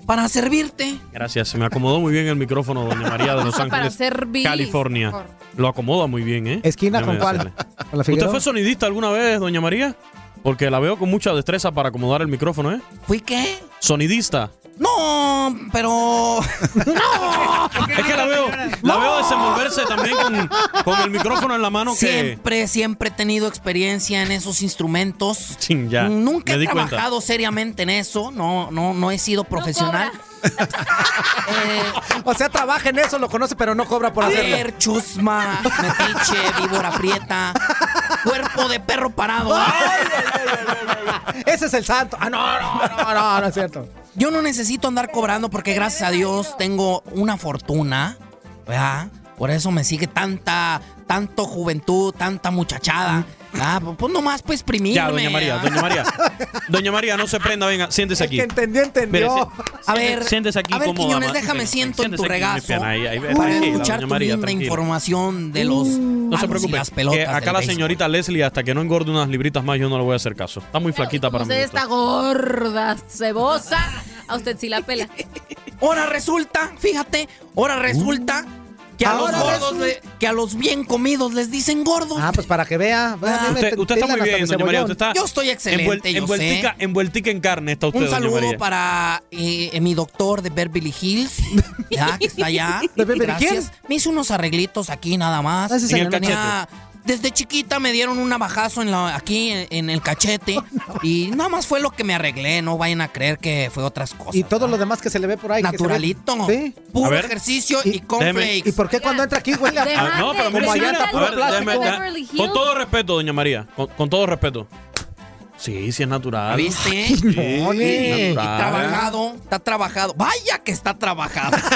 Para servirte. Gracias, se me acomodó muy bien el micrófono, doña María de Los Para Ángeles, servir. California. Lo acomoda muy bien, ¿eh? ¿Esquina con Déjame cuál? decirle. ¿Con la ¿Usted fue sonidista alguna vez, doña María? Porque la veo con mucha destreza para acomodar el micrófono, ¿eh? ¿Fui qué? Sonidista. No, pero. Es que la veo, la veo desenvolverse también con, con el micrófono en la mano que... Siempre, siempre he tenido experiencia en esos instrumentos. Chin, ya, Nunca me he cuenta. trabajado seriamente en eso. No, no, no he sido profesional. O sea, trabaja en eso, lo conoce, pero no cobra por hacerlo. ver, chusma, metiche, víbora prieta, cuerpo de perro parado. Ese es el santo. Ah, no, no, no, no, no es cierto. Yo no necesito andar cobrando porque gracias a Dios tengo una fortuna, ¿verdad? Por eso me sigue tanta, tanto juventud, tanta muchachada. Ah, pues nomás pues exprimirme. Ya, doña María, doña María. Doña María, no se prenda, venga, siéntese aquí. Que entendió, entendió. A ver, siéntese aquí a ver, cómoda, Quiñones, déjame venga, siento en tu regazo pierna, ahí, ahí, para tranquila, escuchar doña tu linda información de los No se preocupe, las pelotas que acá la señorita Leslie, hasta que no engorde unas libritas más, yo no le voy a hacer caso. Está muy flaquita para mí. Usted está gorda, cebosa. A usted sí la pela. Ahora resulta, fíjate, ahora resulta que a los Ahora gordos, le- que a los bien comidos les dicen gordos. Ah, pues para que vea. Dime, Usted, usted está muy bien, doña María. cebollón. Usted está Yo estoy excelente, yo envueltica, envueltica en carne está usted, Un doña saludo María. para eh, eh, mi doctor de Beverly Hills, ya que está allá. ¿De Beverly Gracias. Me hizo unos arreglitos aquí nada más. Ah, ese es En el Tenía- desde chiquita me dieron un navajazo en la, aquí en, en el cachete y nada más fue lo que me arreglé. No vayan a creer que fue otras cosas. Y todo lo demás que se le ve por ahí. que se ve- Naturalito. Sí. Puro ejercicio y, Y- cornflakes. ¿Y por qué cuando entra aquí huele a... Ah, no, pero Como allá sí, con todo respeto, doña María, con, con todo respeto. Sí, sí es natural. ¿Viste? Sí, No, Y natural. trabajado, está trabajado. Vaya que está trabajado.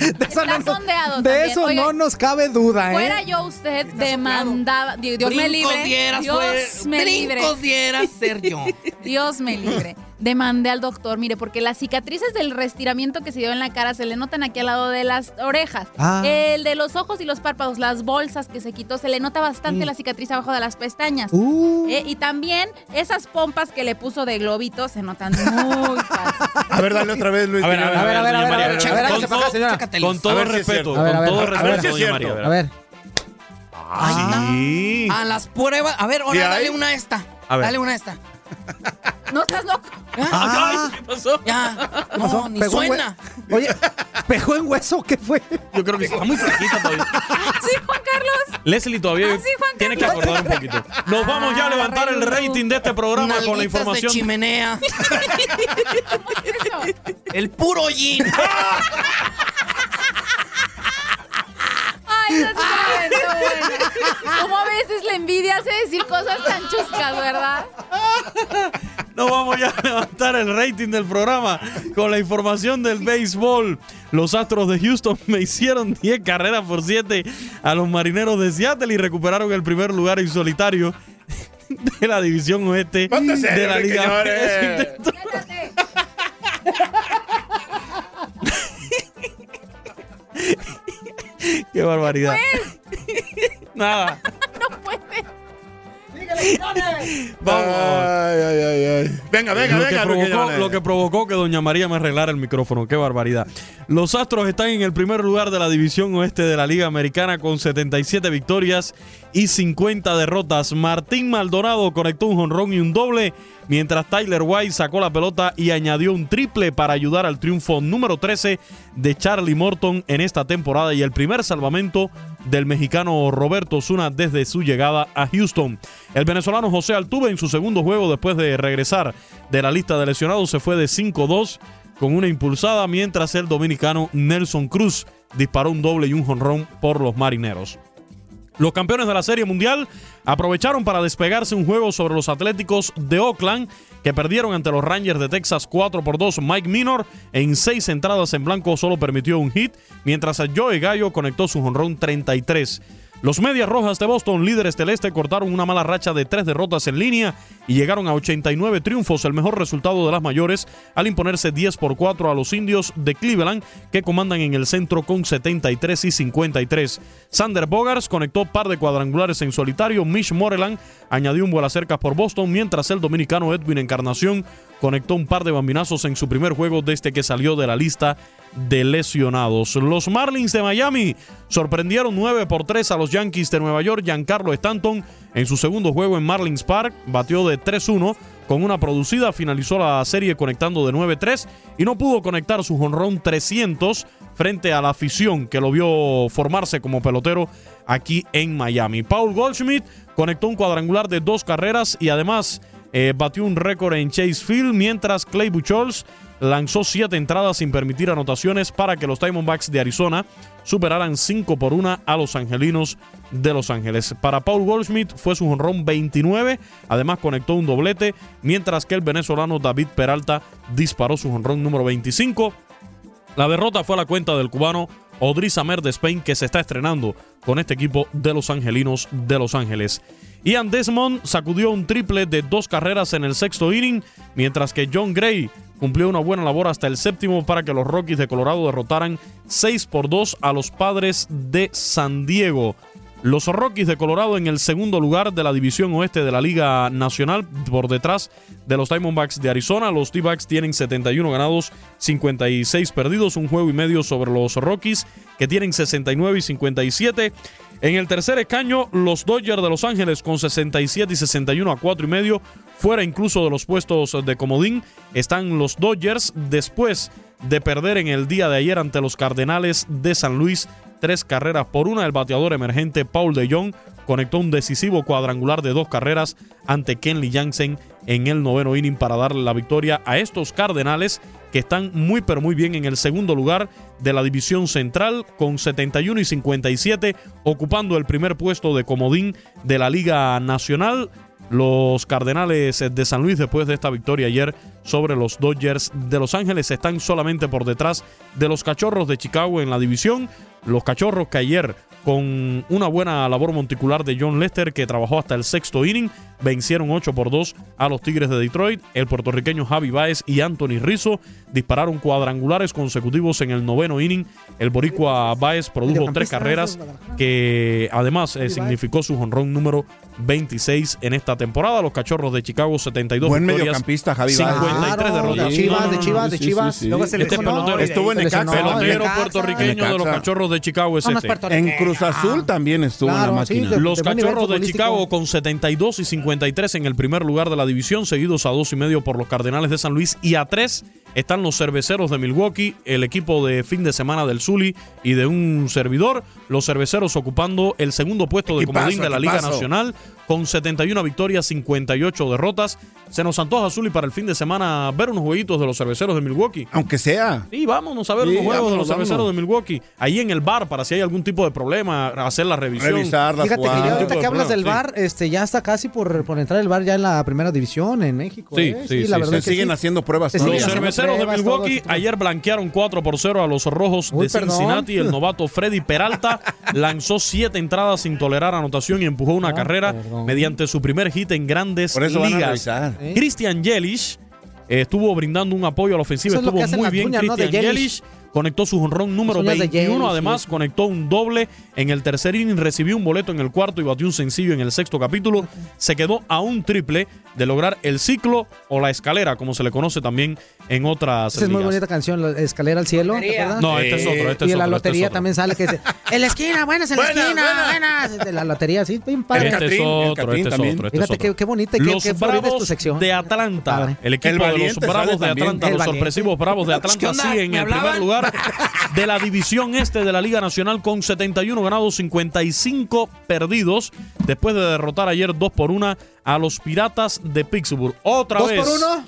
De eso, no, Está sondeado de también. eso Oiga, no nos cabe duda, Fuera ¿eh? yo usted demandaba. Dios Dios me libre. dieras, Dios pues, me libre. brincos dieras ser yo. Dios me libre. Demandé al doctor, mire, porque las cicatrices del restiramiento que se dio en la cara se le notan aquí al lado de las orejas. Ah. El de los ojos y los párpados, las bolsas que se quitó, se le nota bastante la cicatriz abajo de las pestañas. Uh, Eh, y también esas pompas que le puso de globito se notan muy falsas. A ver, dale otra vez, Luis. A ver, a ver, a ver, A ver, a ver, a María, ver, con a ver, todo-. Con respeto, cierto. A ver, a con ver, todo a ver, respeto, a ver a ver. Sí. A las pruebas. A ver, ¿Y ahora dale una a esta. A ver. Dale una a esta. ¿No estás loco? Ah. ¿qué pasó? Ya. ¿Qué pasó? No, ni ¿Pegó en suena. Oye, ¿pegó en hueso? ¿Qué fue? Yo creo que está muy flaquita todavía. Sí, Juan Carlos. Leslie todavía Ah, sí, Juan tiene que acordar un poquito. Nos vamos ya a levantar el rating de este programa con la Nalguitas de información. chimenea. Eso. El puro gin. Como a veces la envidia hace decir cosas tan chuscas, ¿verdad? No vamos ya a levantar el rating del programa con la información del béisbol. Los Astros de Houston me hicieron 10 carreras por 7 a los Marineros de Seattle y recuperaron el primer lugar en solitario de la división oeste de la Liga. Qué barbaridad. Nada. Vamos. Ay, ay, ay, ay. Venga, venga, lo, venga. que provocó, lo que provocó que Doña María me arreglara el micrófono. Qué barbaridad. Los Astros están en el primer lugar de la división oeste de la Liga Americana con 77 victorias y 50 derrotas. Martín Maldonado conectó un jonrón y un doble, mientras Tyler White sacó la pelota y añadió un triple para ayudar al triunfo número 13 de Charlie Morton en esta temporada y el primer salvamento del mexicano Roberto Osuna desde su llegada a Houston. El venezolano José Altuve en su segundo juego después de regresar de la lista de lesionados se fue de 5-2 con una impulsada, mientras el dominicano Nelson Cruz disparó un doble y un jonrón por los marineros. Los campeones de la Serie Mundial aprovecharon para despegarse un juego sobre los Atléticos de Oakland que perdieron ante los Rangers de Texas 4 por 2. Mike Minor en seis entradas en blanco solo permitió un hit, mientras a Joey Gallo conectó su jonrón 33. Los Medias Rojas de Boston, líderes del este, cortaron una mala racha de tres derrotas en línea y llegaron a 89 triunfos, el mejor resultado de las mayores, al imponerse 10 por 4 a los indios de Cleveland, que comandan en el centro con 73 y 53. Sander Bogars conectó par de cuadrangulares en solitario, Mitch Moreland añadió un cercas por Boston, mientras el dominicano Edwin Encarnación conectó un par de bambinazos en su primer juego desde que salió de la lista de lesionados. Los Marlins de Miami sorprendieron 9 por 3 a los Yankees de Nueva York. Giancarlo Stanton en su segundo juego en Marlins Park batió de 3-1 con una producida, finalizó la serie conectando de 9-3 y no pudo conectar su jonrón 300 frente a la afición que lo vio formarse como pelotero aquí en Miami. Paul Goldschmidt conectó un cuadrangular de dos carreras y además eh, batió un récord en Chase Field, mientras Clay Buchholz lanzó siete entradas sin permitir anotaciones para que los Diamondbacks de Arizona superaran 5 por 1 a los angelinos de Los Ángeles. Para Paul Goldschmidt fue su jonrón 29, además conectó un doblete, mientras que el venezolano David Peralta disparó su jonrón número 25. La derrota fue a la cuenta del cubano Odris Amer de Spain, que se está estrenando con este equipo de los angelinos de Los Ángeles. Ian Desmond sacudió un triple de dos carreras en el sexto inning, mientras que John Gray cumplió una buena labor hasta el séptimo para que los Rockies de Colorado derrotaran 6 por 2 a los padres de San Diego. Los Rockies de Colorado en el segundo lugar de la división oeste de la Liga Nacional, por detrás de los Diamondbacks de Arizona. Los D-Backs tienen 71 ganados, 56 perdidos, un juego y medio sobre los Rockies, que tienen 69 y 57. En el tercer escaño, los Dodgers de Los Ángeles con 67 y 61 a 4 y medio, fuera incluso de los puestos de comodín, están los Dodgers después de perder en el día de ayer ante los Cardenales de San Luis tres carreras por una. El bateador emergente Paul de Jong conectó un decisivo cuadrangular de dos carreras ante Kenley Jansen en el noveno inning para darle la victoria a estos Cardenales que están muy pero muy bien en el segundo lugar de la división central con 71 y 57 ocupando el primer puesto de comodín de la Liga Nacional. Los Cardenales de San Luis, después de esta victoria ayer sobre los Dodgers de Los Ángeles, están solamente por detrás de los Cachorros de Chicago en la división. Los Cachorros que ayer, con una buena labor monticular de John Lester, que trabajó hasta el sexto inning, vencieron 8 por 2 a los Tigres de Detroit. El puertorriqueño Javi Baez y Anthony Rizzo dispararon cuadrangulares consecutivos en el noveno inning. El boricua Baez produjo tres carreras que además eh, significó su jonrón número 26 en esta temporada. Los Cachorros de Chicago 72 Buen victorias, mediocampista, Javi Baez. 53 Claro, derrotas. de Chivas, No, no, de no, Chivas, de sí, Chivas. sí, sí. Luego se Este pelotero, Necaxa. puertorriqueño de los Necaxa. Cachorros de Chicago es este. En Cruz Azul también estuvo en Claro, la sí, máquina. de- Los Cachorros de. Chicago con 72 y 53 en el primer lugar de la división, seguidos a dos y medio por los Cardenales de San Luis y a tres están los Cerveceros de Milwaukee, el equipo de fin de semana del Zuli y de un servidor. Los Cerveceros ocupando el segundo puesto de comodín de la Liga. Nacional con 71 victorias, 58 derrotas. Se nos antoja, Zuli, para el fin de semana ver unos jueguitos de los cerveceros de Milwaukee. Aunque sea. Sí, vámonos a ver Sí, unos juegos de vámonos, los cerveceros vámonos. de Milwaukee. Ahí en el bar, para si hay algún tipo de problema, hacer la revisión. Revisarlas, Fíjate que ya ahorita que hablas del Sí. bar, este, ya está casi por, por entrar el bar ya en la primera división en México. Sí, ¿eh? sí, la sí, verdad Se que siguen sí. haciendo pruebas Se todavía. Los haciendo cerveceros de Milwaukee ayer blanquearon 4 por 0 a los rojos Uy, de perdón. Cincinnati. El novato Freddy Peralta lanzó 7 entradas sin tolerar anotación y empujó una Ah, carrera perdón. mediante su primer hit en grandes Por eso van a ligas. ¿Eh? Christian Yelich eh, estuvo brindando un apoyo a la ofensiva. Eso es lo que Estuvo hacen muy bien Christian Yelich. Yelich. Conectó su jonrón número uñas de 21. Yelich, Además, sí. conectó un doble en el tercer inning. Recibió un boleto en el cuarto y batió un sencillo en el sexto capítulo. Se quedó a un triple de lograr el ciclo o la escalera, como se le conoce también en otras Esa es muy bonita canción, la Escalera al Cielo. No, este es otro, este y es en la otro, este es lotería también sale que dice, en la esquina, buenas, en la Buenas, esquina, buenas. buenas. De la lotería, sí, bien padre. Este es el otro, este es otro, este es Fíjate otro. qué, qué bonita y qué, tu Bravos sección. de Atlanta, el equipo El de los Bravos de. Atlanta, El los sorpresivos Bravos de ¿Qué Atlanta siguen ¿Me en primer hablaban? Lugar de la división este de la Liga Nacional con 71 ganados, 55 perdidos, después de derrotar ayer 2 por 1 a los Piratas de Pittsburgh. Otra ¿Dos vez. por uno?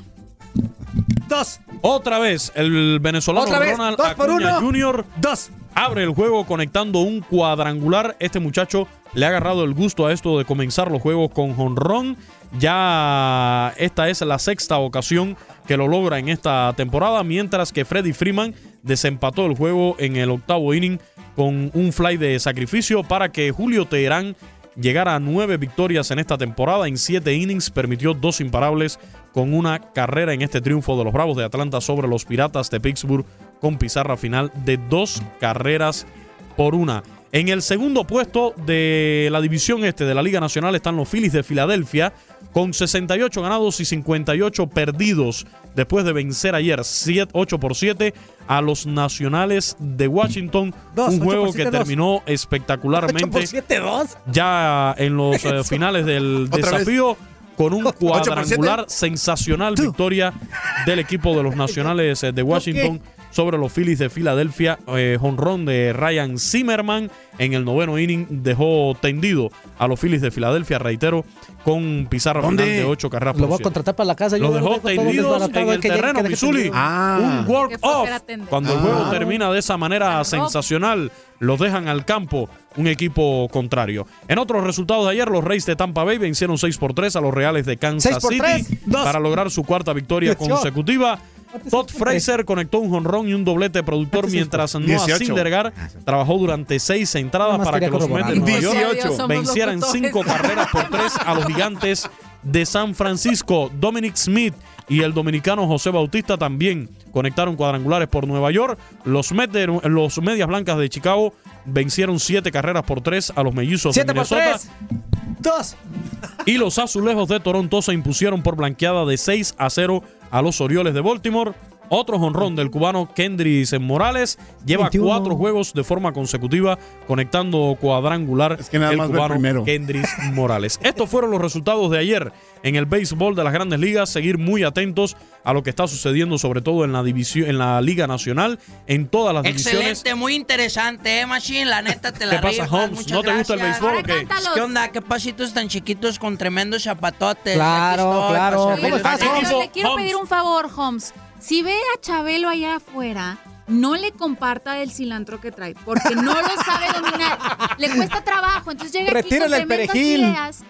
Dos. Otra vez el venezolano Ronald Acuña. Jr. Dos. Abre el juego conectando un cuadrangular. Este muchacho le ha agarrado el gusto a esto de comenzar los juegos con jonrón. Ya esta es la sexta ocasión que lo logra en esta temporada, mientras que Freddy Freeman desempató el juego en el octavo inning con un fly de sacrificio para que Julio Teherán llegara a nueve victorias en esta temporada. En siete innings permitió dos imparables con una carrera en este triunfo de los Bravos de Atlanta sobre los Piratas de Pittsburgh con pizarra final de dos carreras por una. En el segundo puesto de la división este de la Liga Nacional están los Phillies de Filadelfia con 68 ganados y 58 perdidos después de vencer ayer 7, 8 por 7 a los Nacionales de Washington. Dos, un juego que dos. terminó 8 espectacularmente por 7, 2. ya en los eh, finales del vez. desafío con un cuadrangular sensacional victoria del equipo de los Nacionales eh, de Washington sobre los Phillies de Filadelfia. Eh, jonrón de Ryan Zimmerman en el noveno inning dejó tendido a los Phillies de Filadelfia, reitero, con pizarra final de 8 carreras Lo voy a contratar para la casa. yo lo dejó desbaratado, en el que terreno, Missouri. tendido. Ah. Un Qué work off. flojera atender. Cuando el Ah. juego termina de esa manera sensacional, los dejan al campo un equipo contrario. En otros resultados de ayer, los Reyes de Tampa Bay vencieron 6 por 3 a los Reales de Kansas 6 por City 3, dos. para lograr su cuarta victoria consecutiva. Todd? Fraser conectó un jonrón y un doblete productor mientras Noah 18. Syndergaard trabajó durante seis entradas para que los Mets de. Nueva York 18. Somos vencieran cinco carreras por tres a los gigantes de San Francisco. Dominic Smith y el dominicano José Bautista también conectaron cuadrangulares por Nueva York. Los, de- los Medias Blancas de Chicago vencieron siete carreras por tres a los Mellizos de 7 por Minnesota. 3. 2. Y los Azulejos de Toronto se impusieron por blanqueada de 6 a 0 a los Orioles de Baltimore. Otro jonrón del cubano Kendris Morales lleva 21. cuatro juegos de forma consecutiva conectando cuadrangular Es que nada el más cubano primero. Kendris Morales. Estos fueron los resultados de ayer en el béisbol de las Grandes Ligas. Seguir muy atentos a lo que está sucediendo, sobre todo en la división, en la Liga Nacional, en todas las divisiones. Excelente, muy interesante, eh, Machine. La neta te la ¿Qué pasa, Holmes? muchas ¿No te gusta el béisbol o qué? ¿Qué onda? ¿Qué pasitos tan chiquitos con tremendos zapatotes? Claro, estoy, claro. ¿Cómo estás, Holmes? le quiero Holmes. pedir un favor, Holmes. Si ve a Chabelo allá afuera, no le comparta el cilantro que trae, porque no lo sabe dominar. Le cuesta trabajo, entonces llega aquí con el perejil. ideas.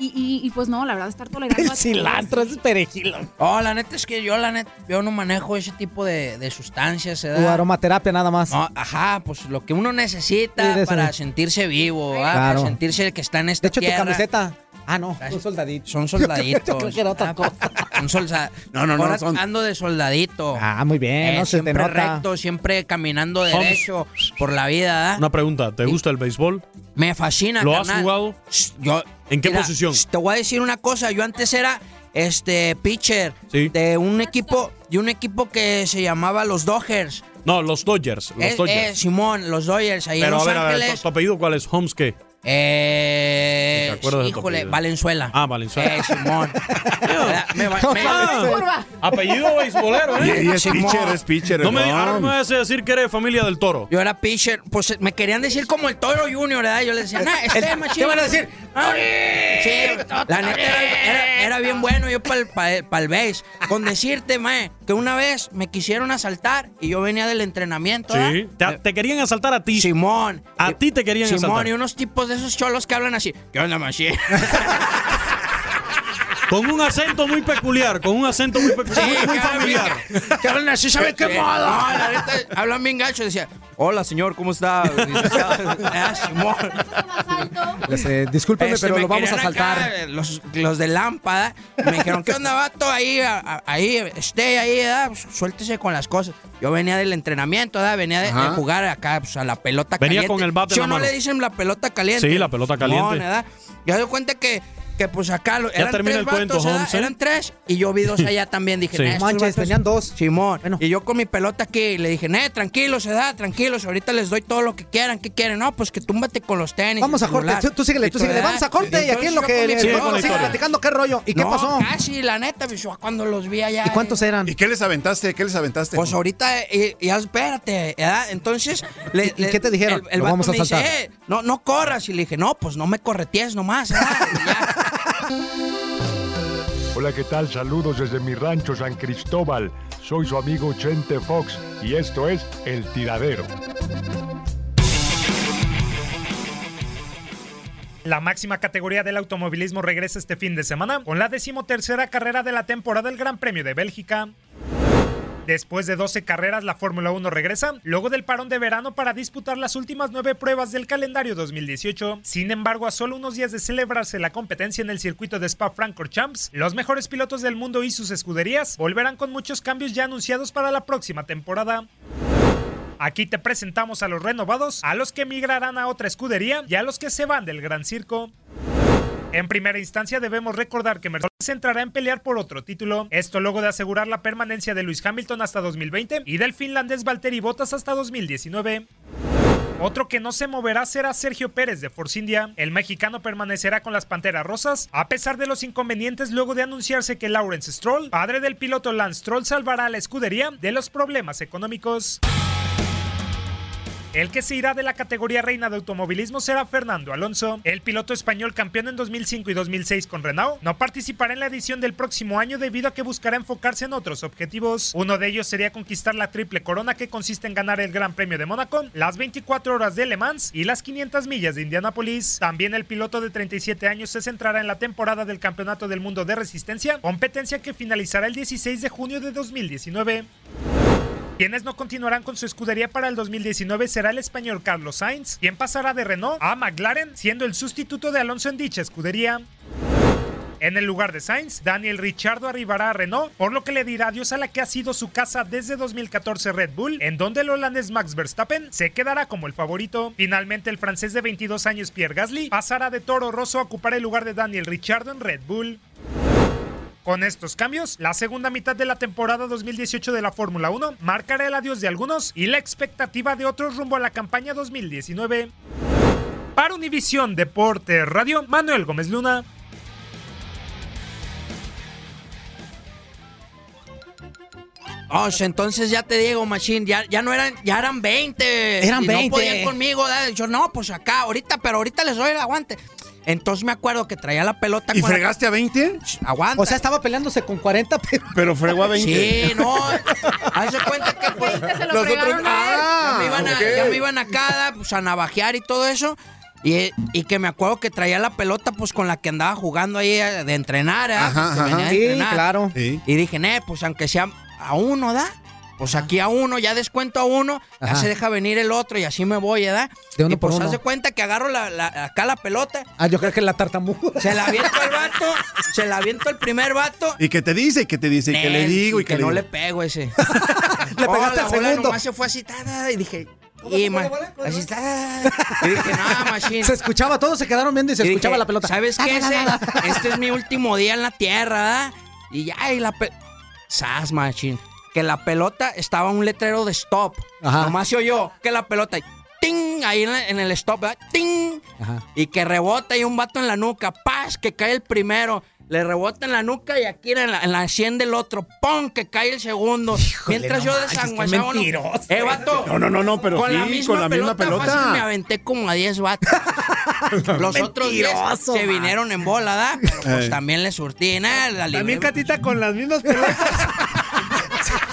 Y, y- y, pues no, la verdad, estar tolerando. El a cilantro, ese es perejil. Oh, la neta es que yo, la neta, yo no manejo ese tipo de, de sustancias. ¿eh? Tu aromaterapia nada más. No, ajá, pues lo que uno necesita Sí, para sentirse vivo, para sentirse que está en esta De hecho, tu tierra. camiseta. Ah, no, un soldadito. Son soldaditos. Yo creo que era otra cosa. Un solda- No, no, no, Ahora son- ando de soldadito. Ah, muy bien, Eh, no se te siempre nota. recto, siempre caminando derecho por la vida, ¿verdad? Una pregunta, ¿te gusta el béisbol? Me fascina, ¿Lo has carnal. jugado? Yo, ¿En qué mira, posición? Te voy a decir una cosa, yo antes era este pitcher Sí. de un equipo de un equipo que se llamaba los Dodgers. No, los Dodgers. Los Es- Dodgers. eh, Simón, los Dodgers ahí Pero en a Los ver, a ver, ¿tu, Ángeles. tu apellido cuál es? ¿Holmes qué? Eh, ¿Te de híjole, apellido? Valenzuela. Ah, Valenzuela. Eh, Simón. me, va- me- Ah, apellido beisbolero, ¿eh? y es Simón. pitcher, es pitcher. No me, ahora no me vas a decir que eres familia del toro. Yo era pitcher, pues me querían decir como el Toro Junior, ¿verdad? Yo les decía, nah, este El- machín. ¿Qué van a decir? Ah, sí, La neta era, era- era bien bueno yo para el, base. Con decirte, mae, que una vez me quisieron asaltar y yo venía del entrenamiento. Sí. Te, te querían asaltar a ti. Simón. A ti te querían Simón, asaltar. y unos tipos de esos cholos que hablan así. ¿Qué onda, Machín? Con un acento muy peculiar, con un acento muy peculiar, Sí, muy que familiar. hablan- Que hablan así, ¿sabe qué Sí. modo? No, la neta, hablan bien gacho. Decía, hola, señor, ¿cómo está? Les, eh, discúlpenme, Este, pero lo vamos a acá, saltar. eh, los, los de lámpara me dijeron, ¿qué onda, vato? Ahí, a- ahí, esté ahí, ¿verdad? Pues, suéltese con las cosas. Yo venía del entrenamiento, ¿verdad? Venía de, jugar acá pues, a la pelota Venía caliente. con el bate en ¿Sí la o no mano. le dicen la pelota caliente? Sí, la pelota caliente. ¿verdad? Ya doy cuenta que, que pues acá lo- Ya eran termina tres el cuento. Holmes, ¿eh? Eran tres y yo vi dos allá también. Dije, Sí. "Nah, estos Manches, vatos-" tenían dos. Simón. Y yo con mi pelota aquí le dije, eh, tranquilos, edad, tranquilos, ahorita les doy todo lo que quieran. ¿Qué quieren? No, pues que túmbate con los tenis. Vamos a corte. Tú, tú síguele, tú síguele. Vamos a corte y aquí en lo que le sigue platicando qué rollo. ¿Y qué no, pasó? casi, la neta, pues, cuando los vi allá. ¿Y cuántos eran? ¿Y qué les aventaste? ¿Qué les aventaste? Pues ahorita, eh, ya espérate, ¿verdad? Entonces. Le, ¿Y le- qué te dijeron? El, vamos a dice, saltar. "Eh, no, no corras. Y le dije, no, pues no me corretees nomás, ¿verdad? Hola, ¿qué tal? Saludos desde mi rancho San Cristóbal. Soy su amigo Chente Fox y esto es El Tiradero. La máxima categoría del automovilismo regresa este fin de semana con la decimotercera carrera de la temporada del Gran Premio de Bélgica. Después de 12 carreras, la Fórmula 1 regresa, luego del parón de verano para disputar las últimas nueve pruebas del calendario 2018. Sin embargo, a solo unos días de celebrarse la competencia en el circuito de Spa-Francorchamps, los mejores pilotos del mundo y sus escuderías volverán con muchos cambios ya anunciados para la próxima temporada. Aquí te presentamos a los renovados, a los que migrarán a otra escudería y a los que se van del Gran Circo. En primera instancia debemos recordar que Mercedes entrará en pelear por otro título, esto luego de asegurar la permanencia de Lewis Hamilton hasta 2020 y del finlandés Valtteri Bottas hasta 2019. Otro que no se moverá será Sergio Pérez de Force India. El mexicano permanecerá con las Panteras Rosas, a pesar de los inconvenientes luego de anunciarse que Lawrence Stroll, padre del piloto Lance Stroll, salvará a la escudería de los problemas económicos. El que se irá de la categoría reina de automovilismo será Fernando Alonso. El piloto español campeón en 2005 y 2006 con Renault no participará en la edición del próximo año debido a que buscará enfocarse en otros objetivos. Uno de ellos sería conquistar la triple corona que consiste en ganar el Gran Premio de Mónaco, las 24 horas de Le Mans y las 500 millas de Indianápolis. También el piloto de 37 años se centrará en la temporada del Campeonato del Mundo de Resistencia, competencia que finalizará el 16 de junio de 2019. Quienes no continuarán con su escudería para el 2019 será el español Carlos Sainz, quien pasará de Renault a McLaren, siendo el sustituto de Alonso en dicha escudería. En el lugar de Sainz, Daniel Ricciardo arribará a Renault, por lo que le dirá adiós a la que ha sido su casa desde 2014 Red Bull, en donde el holandés Max Verstappen se quedará como el favorito. Finalmente, el francés de 22 años Pierre Gasly pasará de Toro Rosso a ocupar el lugar de Daniel Ricciardo en Red Bull. Con estos cambios, la segunda mitad de la temporada 2018 de la Fórmula 1 marcará el adiós de algunos y la expectativa de otros rumbo a la campaña 2019. Para Univisión Deporte Radio, Manuel Gómez Luna. Oh, entonces ya te digo, Machine, ya, ya no eran, ya eran 20. Eran y 20. No podían conmigo, ¿verdad? Yo, no, pues acá, ahorita, pero ahorita les doy el aguante. Entonces me acuerdo que traía la pelota ¿Y con la- fregaste a 20? Aguanta. O sea, estaba peleándose con 40, pero... Pero fregó a 20. Sí, no. Haz de cuenta que pues, se lo los otros fregaron a él. ah, ya, me iban a, ya me iban acá pues, a navajear y todo eso. Y, y que me acuerdo que traía la pelota pues con la que andaba jugando ahí eh, de entrenar, ¿eh? Ajá, Que ajá. venía de Sí, entrenar. claro. Sí. Y dije, ne, pues aunque sea a uno, ¿da? Pues aquí a uno, ya descuento a uno, ya se deja venir el otro y así me voy, ¿verdad? De uno y por pues uno. haz de cuenta que agarro la, la- acá la pelota, Ah, yo creo que la tartamuda. se la aviento al vato, se la aviento al primer vato. ¿Y qué te dice? ¿Y qué te dice? ¿Y qué le digo? ¿Y que qué no le pego ese. Le Oh, pegaste la al segundo. nomás se fue así, tada, y dije, y ma- así está. Y dije, no, machine. Se escuchaba, todos se quedaron viendo y se Y escuchaba dije, la pelota. ¿Sabes qué? Ese- este es mi último día en la tierra, ¿verdad? Y ya, y la pe... Sas, machine. Que la pelota estaba un letrero de stop. Ajá. Nomás se oyó que la pelota... ¡Ting! Ahí en, la- en el stop, ¿verdad? ¡Ting! Ajá. Y que rebota y un vato en la nuca. ¡Paz! Que cae el primero. le rebota en la nuca y aquí en la, en la sien del otro, ¡pum! que cae el segundo. Mientras no yo uno- mentiroso. Eh, vato. No, no, no, no, pero con la sí, misma con la misma pelota. pelota. fácil me aventé como a 10 vatos. Los otros 10 Mentiroso, se vinieron en bola, ¿da? Pero pues Eh. también le surtí. Nada. También Catita con las mismas pelotas.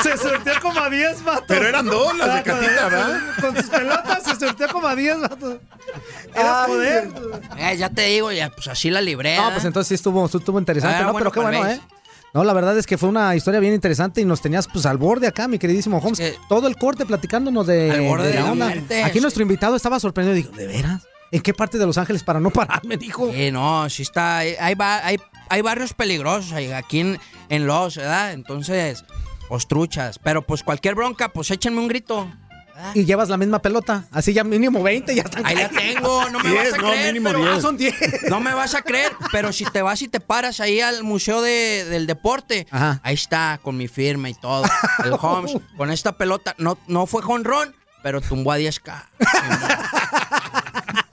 se sorteó como a 10 vatos. Pero eran dos las de Ah, Catita, ¿verdad? Con sus pelotas se sorteó como a 10 vatos. Era Ay, poder. Eh, ya te digo, ya, pues así la libré. No, pues entonces sí estuvo, estuvo interesante, Ah, ¿no? bueno, Pero qué bueno, ¿eh? No, la verdad es que fue una historia bien interesante y nos tenías pues al borde acá, mi queridísimo Holmes. Todo el corte platicándonos de, Al borde de de la onda. muerte, Aquí sí. nuestro invitado estaba sorprendido y dijo, ¿de veras? ¿En qué parte de Los Ángeles para no parar? Me dijo. Sí, no, sí está. Hay, hay, ba- hay, hay barrios peligrosos aquí en, en Los, ¿verdad? Entonces, pues truchas. Pero pues cualquier bronca, pues échenme un grito. Y llevas la misma pelota. Así ya mínimo 20 ya están Ahí la tengo, no me vas a no, creer. mínimo pero- diez. Ah, son 10. No me vas a creer, pero si te vas y te paras ahí al Museo de- del Deporte, ahí está, con mi firma y todo. El Holmes, con esta pelota. No, no fue jonrón, pero tumbó a 10K.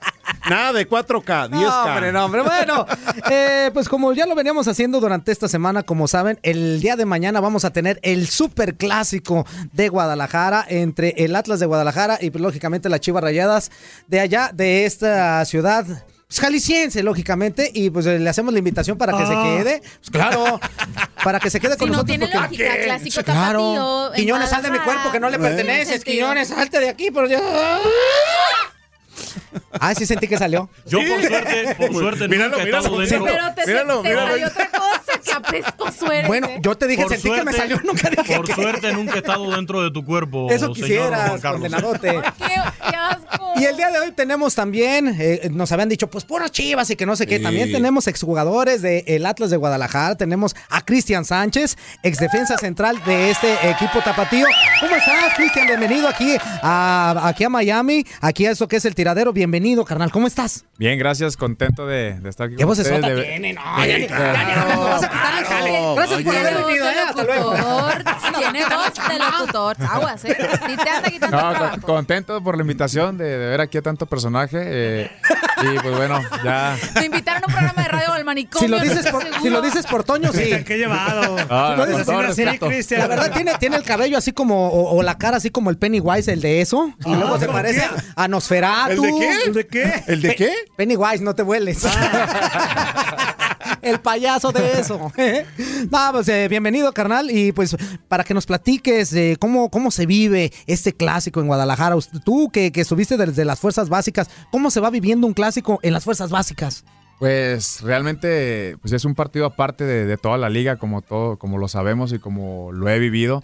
Nada de 4K, 10K. No, hombre, no, hombre. Bueno, eh, pues como ya lo veníamos haciendo durante esta semana, como saben, el día de mañana vamos a tener el super clásico de Guadalajara entre el Atlas de Guadalajara y pues, lógicamente las Chivas Rayadas de allá, de esta ciudad. pues, Jalisciense, lógicamente, y pues le hacemos la invitación para que se Ah. quede. Pues claro, para que se quede con Si no nosotros. tiene porque- lógica, clásico Claro. Quiñones, sal de mi cuerpo que no le Bueno. perteneces. Sentido. Quiñones, salte de aquí, pero ya. Ah, sí sentí que salió. Yo por suerte, por suerte Míralo, nunca he míralo, estado dentro. Pero te, Míralo, te míralo. salió otra cosa eres. Bueno, ¿eh? yo te dije, Por sentí que me suerte- salió, nunca dije Por que- suerte nunca he estado dentro de tu cuerpo. Eso quisieras, condenadote. Qué, qué asco. Y el día de hoy tenemos también, eh, nos habían dicho, pues puras chivas y que no sé qué. Sí. También tenemos exjugadores del Atlas de Guadalajara. Tenemos a Cristian Sánchez, ex defensa central de este equipo tapatío. ¿Cómo estás, Cristian? Bienvenido aquí a, aquí a Miami, aquí a eso que es el tiradero. Bienvenido, carnal. ¿Cómo estás? Bien, gracias, contento de, de estar aquí ¿Qué con ustedes. de- tiene? No, Sí, ya ni- claro. ya ni- no vas a quitarle el jale. Gracias por haber venido, de eh. Hasta luego. locutor. Tiene voz de locutor. Aguas, ¿eh? Si te anda quitando No, trabajo. con- contento por la invitación de, de ver aquí a tanto personaje. eh, y pues bueno, ya. Te invitaron a un programa de radio al manicomio. Si lo no dices por, si lo dices por Toño, sí. Cristian, qué llevado. Ah, Si lo no, dices respeto. Cristian. La verdad, tiene, tiene el cabello así como, o, o la cara así como el Pennywise, el de eso. Y luego se ¿cómo parece qué? a, Nosferatu. ¿El de qué? ¿El de qué? ¿El de qué? Pennywise, no te vueles. el payaso de eso. no, pues eh, bienvenido, carnal. Y pues para que nos platiques eh, cómo, cómo se vive este clásico en Guadalajara. Tú que, que estuviste desde las fuerzas básicas, ¿cómo se va viviendo un clásico en las fuerzas básicas? Pues realmente pues es un partido aparte de, de toda la liga, como, todo, como lo sabemos y como lo he vivido.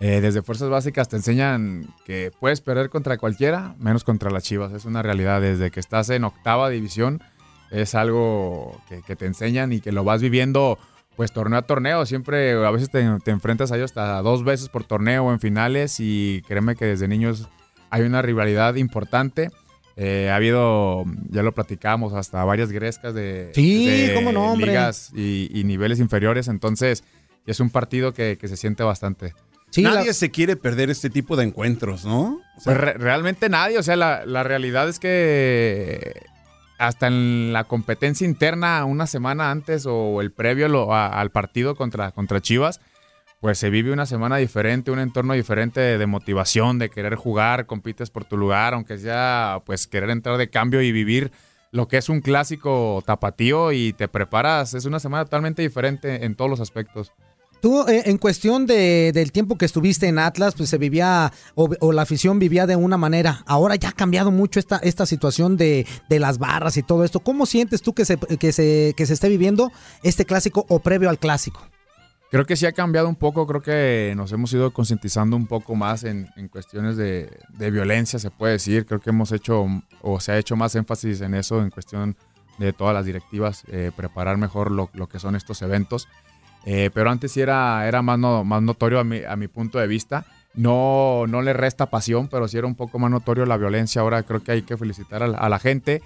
Eh, desde Fuerzas Básicas te enseñan que puedes perder contra cualquiera, menos contra las Chivas. Es una realidad. Desde que estás en octava división, es algo que, que te enseñan y que lo vas viviendo pues torneo a torneo. Siempre a veces te, te enfrentas a ellos hasta dos veces por torneo o en finales y créeme que desde niños hay una rivalidad importante. Eh, ha habido, ya lo platicamos, hasta varias grescas de, Sí, de cómo no, hombre. ligas y, y niveles inferiores. Entonces, es un partido que, que se siente bastante. Sí, Nadie la- se quiere perder este tipo de encuentros, ¿no? O sea, Pues re- realmente nadie, o sea, la, la realidad es que hasta en la competencia interna, una semana antes o el previo lo- al partido contra, contra Chivas, pues se vive una semana diferente, un entorno diferente de, de motivación, de querer jugar, compites por tu lugar, aunque sea pues querer entrar de cambio y vivir lo que es un clásico tapatío y te preparas, es una semana totalmente diferente en todos los aspectos. Tú, eh, en cuestión de- del tiempo que estuviste en Atlas, pues se vivía, o, o la afición vivía de una manera. Ahora ya ha cambiado mucho esta, esta situación de, de las barras y todo esto. ¿Cómo sientes tú que se, esté viviendo este clásico o previo al clásico? Creo que sí ha cambiado un poco, creo que nos hemos ido concientizando un poco más en, en cuestiones de, violencia, se puede decir. Creo que hemos hecho o se ha hecho más énfasis en eso, en cuestión de todas las directivas, eh, preparar mejor lo que son estos eventos. Eh, pero antes sí era, era más, no- más notorio a mi, a mi punto de vista. No, no le resta pasión, pero sí era un poco más notorio la violencia. Ahora creo que hay que felicitar a la- a la gente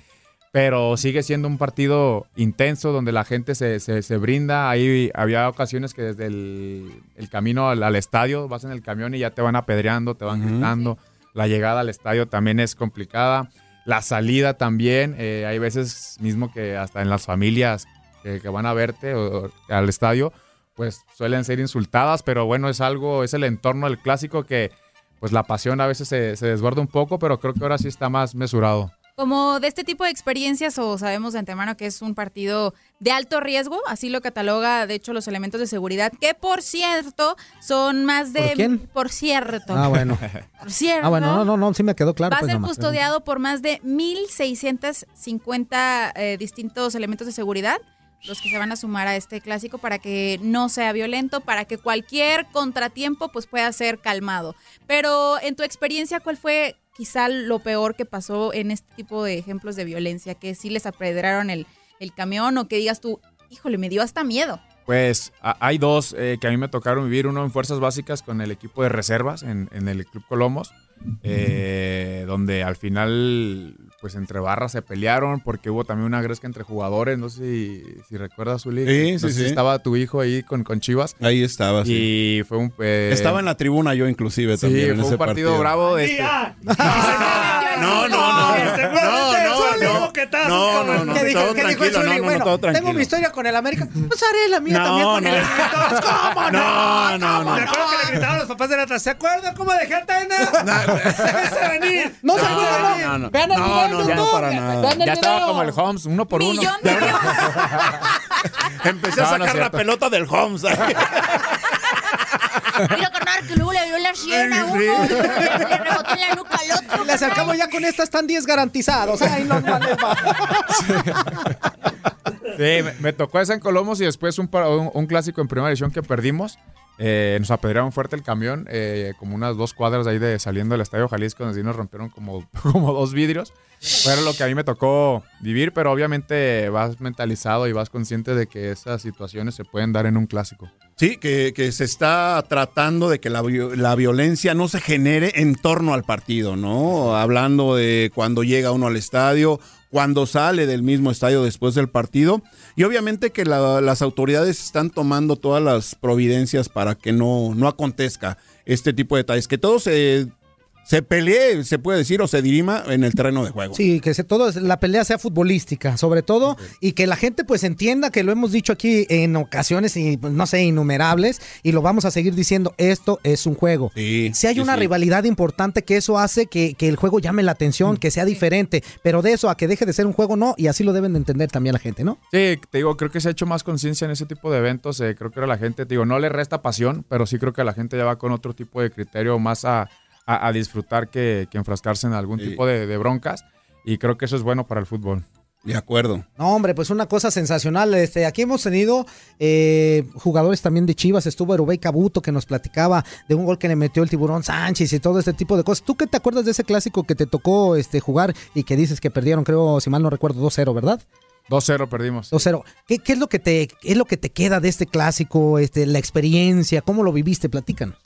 pero sigue siendo un partido intenso donde la gente se, se- se brinda. Ahí había ocasiones que desde el, el camino al, al estadio vas en el camión y ya te van apedreando, te van gritando. La llegada al estadio también es complicada. La salida también. eh, hay veces mismo que hasta en las familias que, que van a verte o- o al estadio, pues suelen ser insultadas, pero bueno, es algo, es el entorno del clásico que pues la pasión a veces se, se desborda un poco, pero creo que ahora sí está más mesurado. Como de este tipo de experiencias, o sabemos de antemano que es un partido de alto riesgo, así lo cataloga, de hecho, los elementos de seguridad, que por cierto, son más de... ¿Por quién? Por cierto. Ah, bueno. Por cierto. Ah, bueno, no, no, no, sí me quedó claro. Va a pues, ser nomás. custodiado por más de 1.650 eh, distintos elementos de seguridad, los que se van a sumar a este clásico para que no sea violento, para que cualquier contratiempo pues pueda ser calmado. Pero en tu experiencia, ¿cuál fue quizá lo peor que pasó en este tipo de ejemplos de violencia? Que sí les apedraron el, el camión o que digas tú, híjole, me dio hasta miedo. Pues a- hay dos eh, que a mí me tocaron vivir, uno en Fuerzas Básicas con el equipo de reservas en, en el Club Colomos, eh, donde al final pues entre barras se pelearon porque hubo también una gresca entre jugadores, no sé si, si recuerdas, Uli. Sí, no sí, sé si sí. estaba tu hijo ahí con, con Chivas. Ahí estaba, Y fue un... eh, Estaba en la tribuna yo inclusive Sí, también en fue ese un partido, bravo. Este, No, no, no. No, no, no. No, no, no. ¿Qué dijo- Todo qué dijo tranquilo, no, no, Bueno, todo Tengo tranquilo. mi historia con el América. Pues haré la mía No, también con no. el América. ¿Cómo no? No, no, no. Me acuerdo que le gritaban los papás del Atlas. ¿Se acuerdan cómo dejé a Taina? Déjese venir. No no, no. Vean el No, video, no, YouTube. no, para nada. Ya estaba como el Holmes, uno por uno. De. Empecé a No, no sacar la pelota del Holmes. Mira, carnal, que luego le dio la sien a uno. Le le rebotó en la nuca al otro. Y les acabo ya con estas están 10 garantizados. Ay, no. Sí, me, me tocó esa en Colomos y después un, pa- un, un clásico en primera edición que perdimos. Eh, nos apedrearon fuerte el camión, eh, como unas dos cuadras ahí de saliendo del Estadio Jalisco, donde sí nos rompieron como, como dos vidrios. Fue lo que a mí me tocó vivir, pero obviamente vas mentalizado y vas consciente de que esas situaciones se pueden dar en un clásico. Sí, que, que se está tratando de que la, la violencia no se genere en torno al partido, ¿no? Hablando de cuando llega uno al estadio, cuando sale del mismo estadio después del partido. Y obviamente que la- las autoridades están tomando todas las providencias para que no, no acontezca este tipo de detalles. Que todo se, se pelee, se puede decir, o se dirima en el terreno de juego. Sí, que se, todo la pelea sea futbolística, sobre todo, y que la gente pues entienda que lo hemos dicho aquí en ocasiones y pues, no sé, innumerables, y lo vamos a seguir diciendo, esto es un juego. Sí, si hay sí, una sí. rivalidad importante que eso hace que, que el juego llame la atención, que sea diferente, pero de eso a que deje de ser un juego, no, y así lo deben de entender también la gente, ¿no? Sí, te digo, creo que se ha hecho más conciencia en ese tipo de eventos. eh, creo que la gente, te digo, no le resta pasión, pero sí creo que la gente ya va con otro tipo de criterio más a, a- a disfrutar que, que enfrascarse en algún Sí. tipo de, de broncas. Y creo que eso es bueno para el fútbol. De acuerdo. No, hombre, pues una cosa sensacional. Este, aquí hemos tenido eh, jugadores también de Chivas. Estuvo Erubey Cabuto que nos platicaba de un gol que le metió el tiburón Sánchez y todo este tipo de cosas. ¿Tú qué te acuerdas de ese clásico que te tocó este, jugar y que dices que perdieron, creo, si mal no recuerdo, 2-0, ¿verdad? 2-0 perdimos. 2-0. ¿Qué, qué es lo que te qué es lo que te queda de este clásico? Este, la experiencia, ¿cómo lo viviste? Platícanos.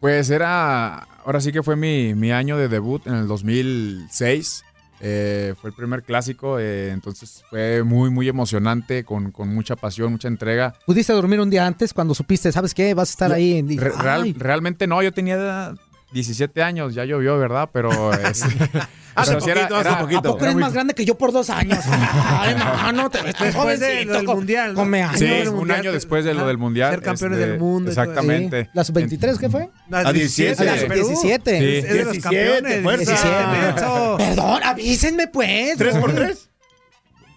Pues era, ahora sí que fue mi, mi año de debut en el 2006. Eh, fue el primer clásico, eh, entonces fue muy, muy emocionante, con, con mucha pasión, mucha entrega. ¿Pudiste dormir un día antes cuando supiste, sabes qué, vas a estar ahí? en- Re- real- realmente no, yo tenía 17 años, ya llovió, ¿verdad? Pero, es- Hace pero sí era- poquito, hace era- poquito. ¿A poco eres más grande que yo por dos años? Ay, mano, te estás Después de- jovencito, del mundial, ¿no? Come años. Sí, un mundial, año te- después de lo del mundial. ser campeones este, del mundo. Exactamente. Sí. ¿Las 23 qué fue? A 17. Ah, las Perú. 17. Sí. Es de los 17, campeones. fuerza. 17, menso. Perdón, avísenme pues. ¿Tres por tres?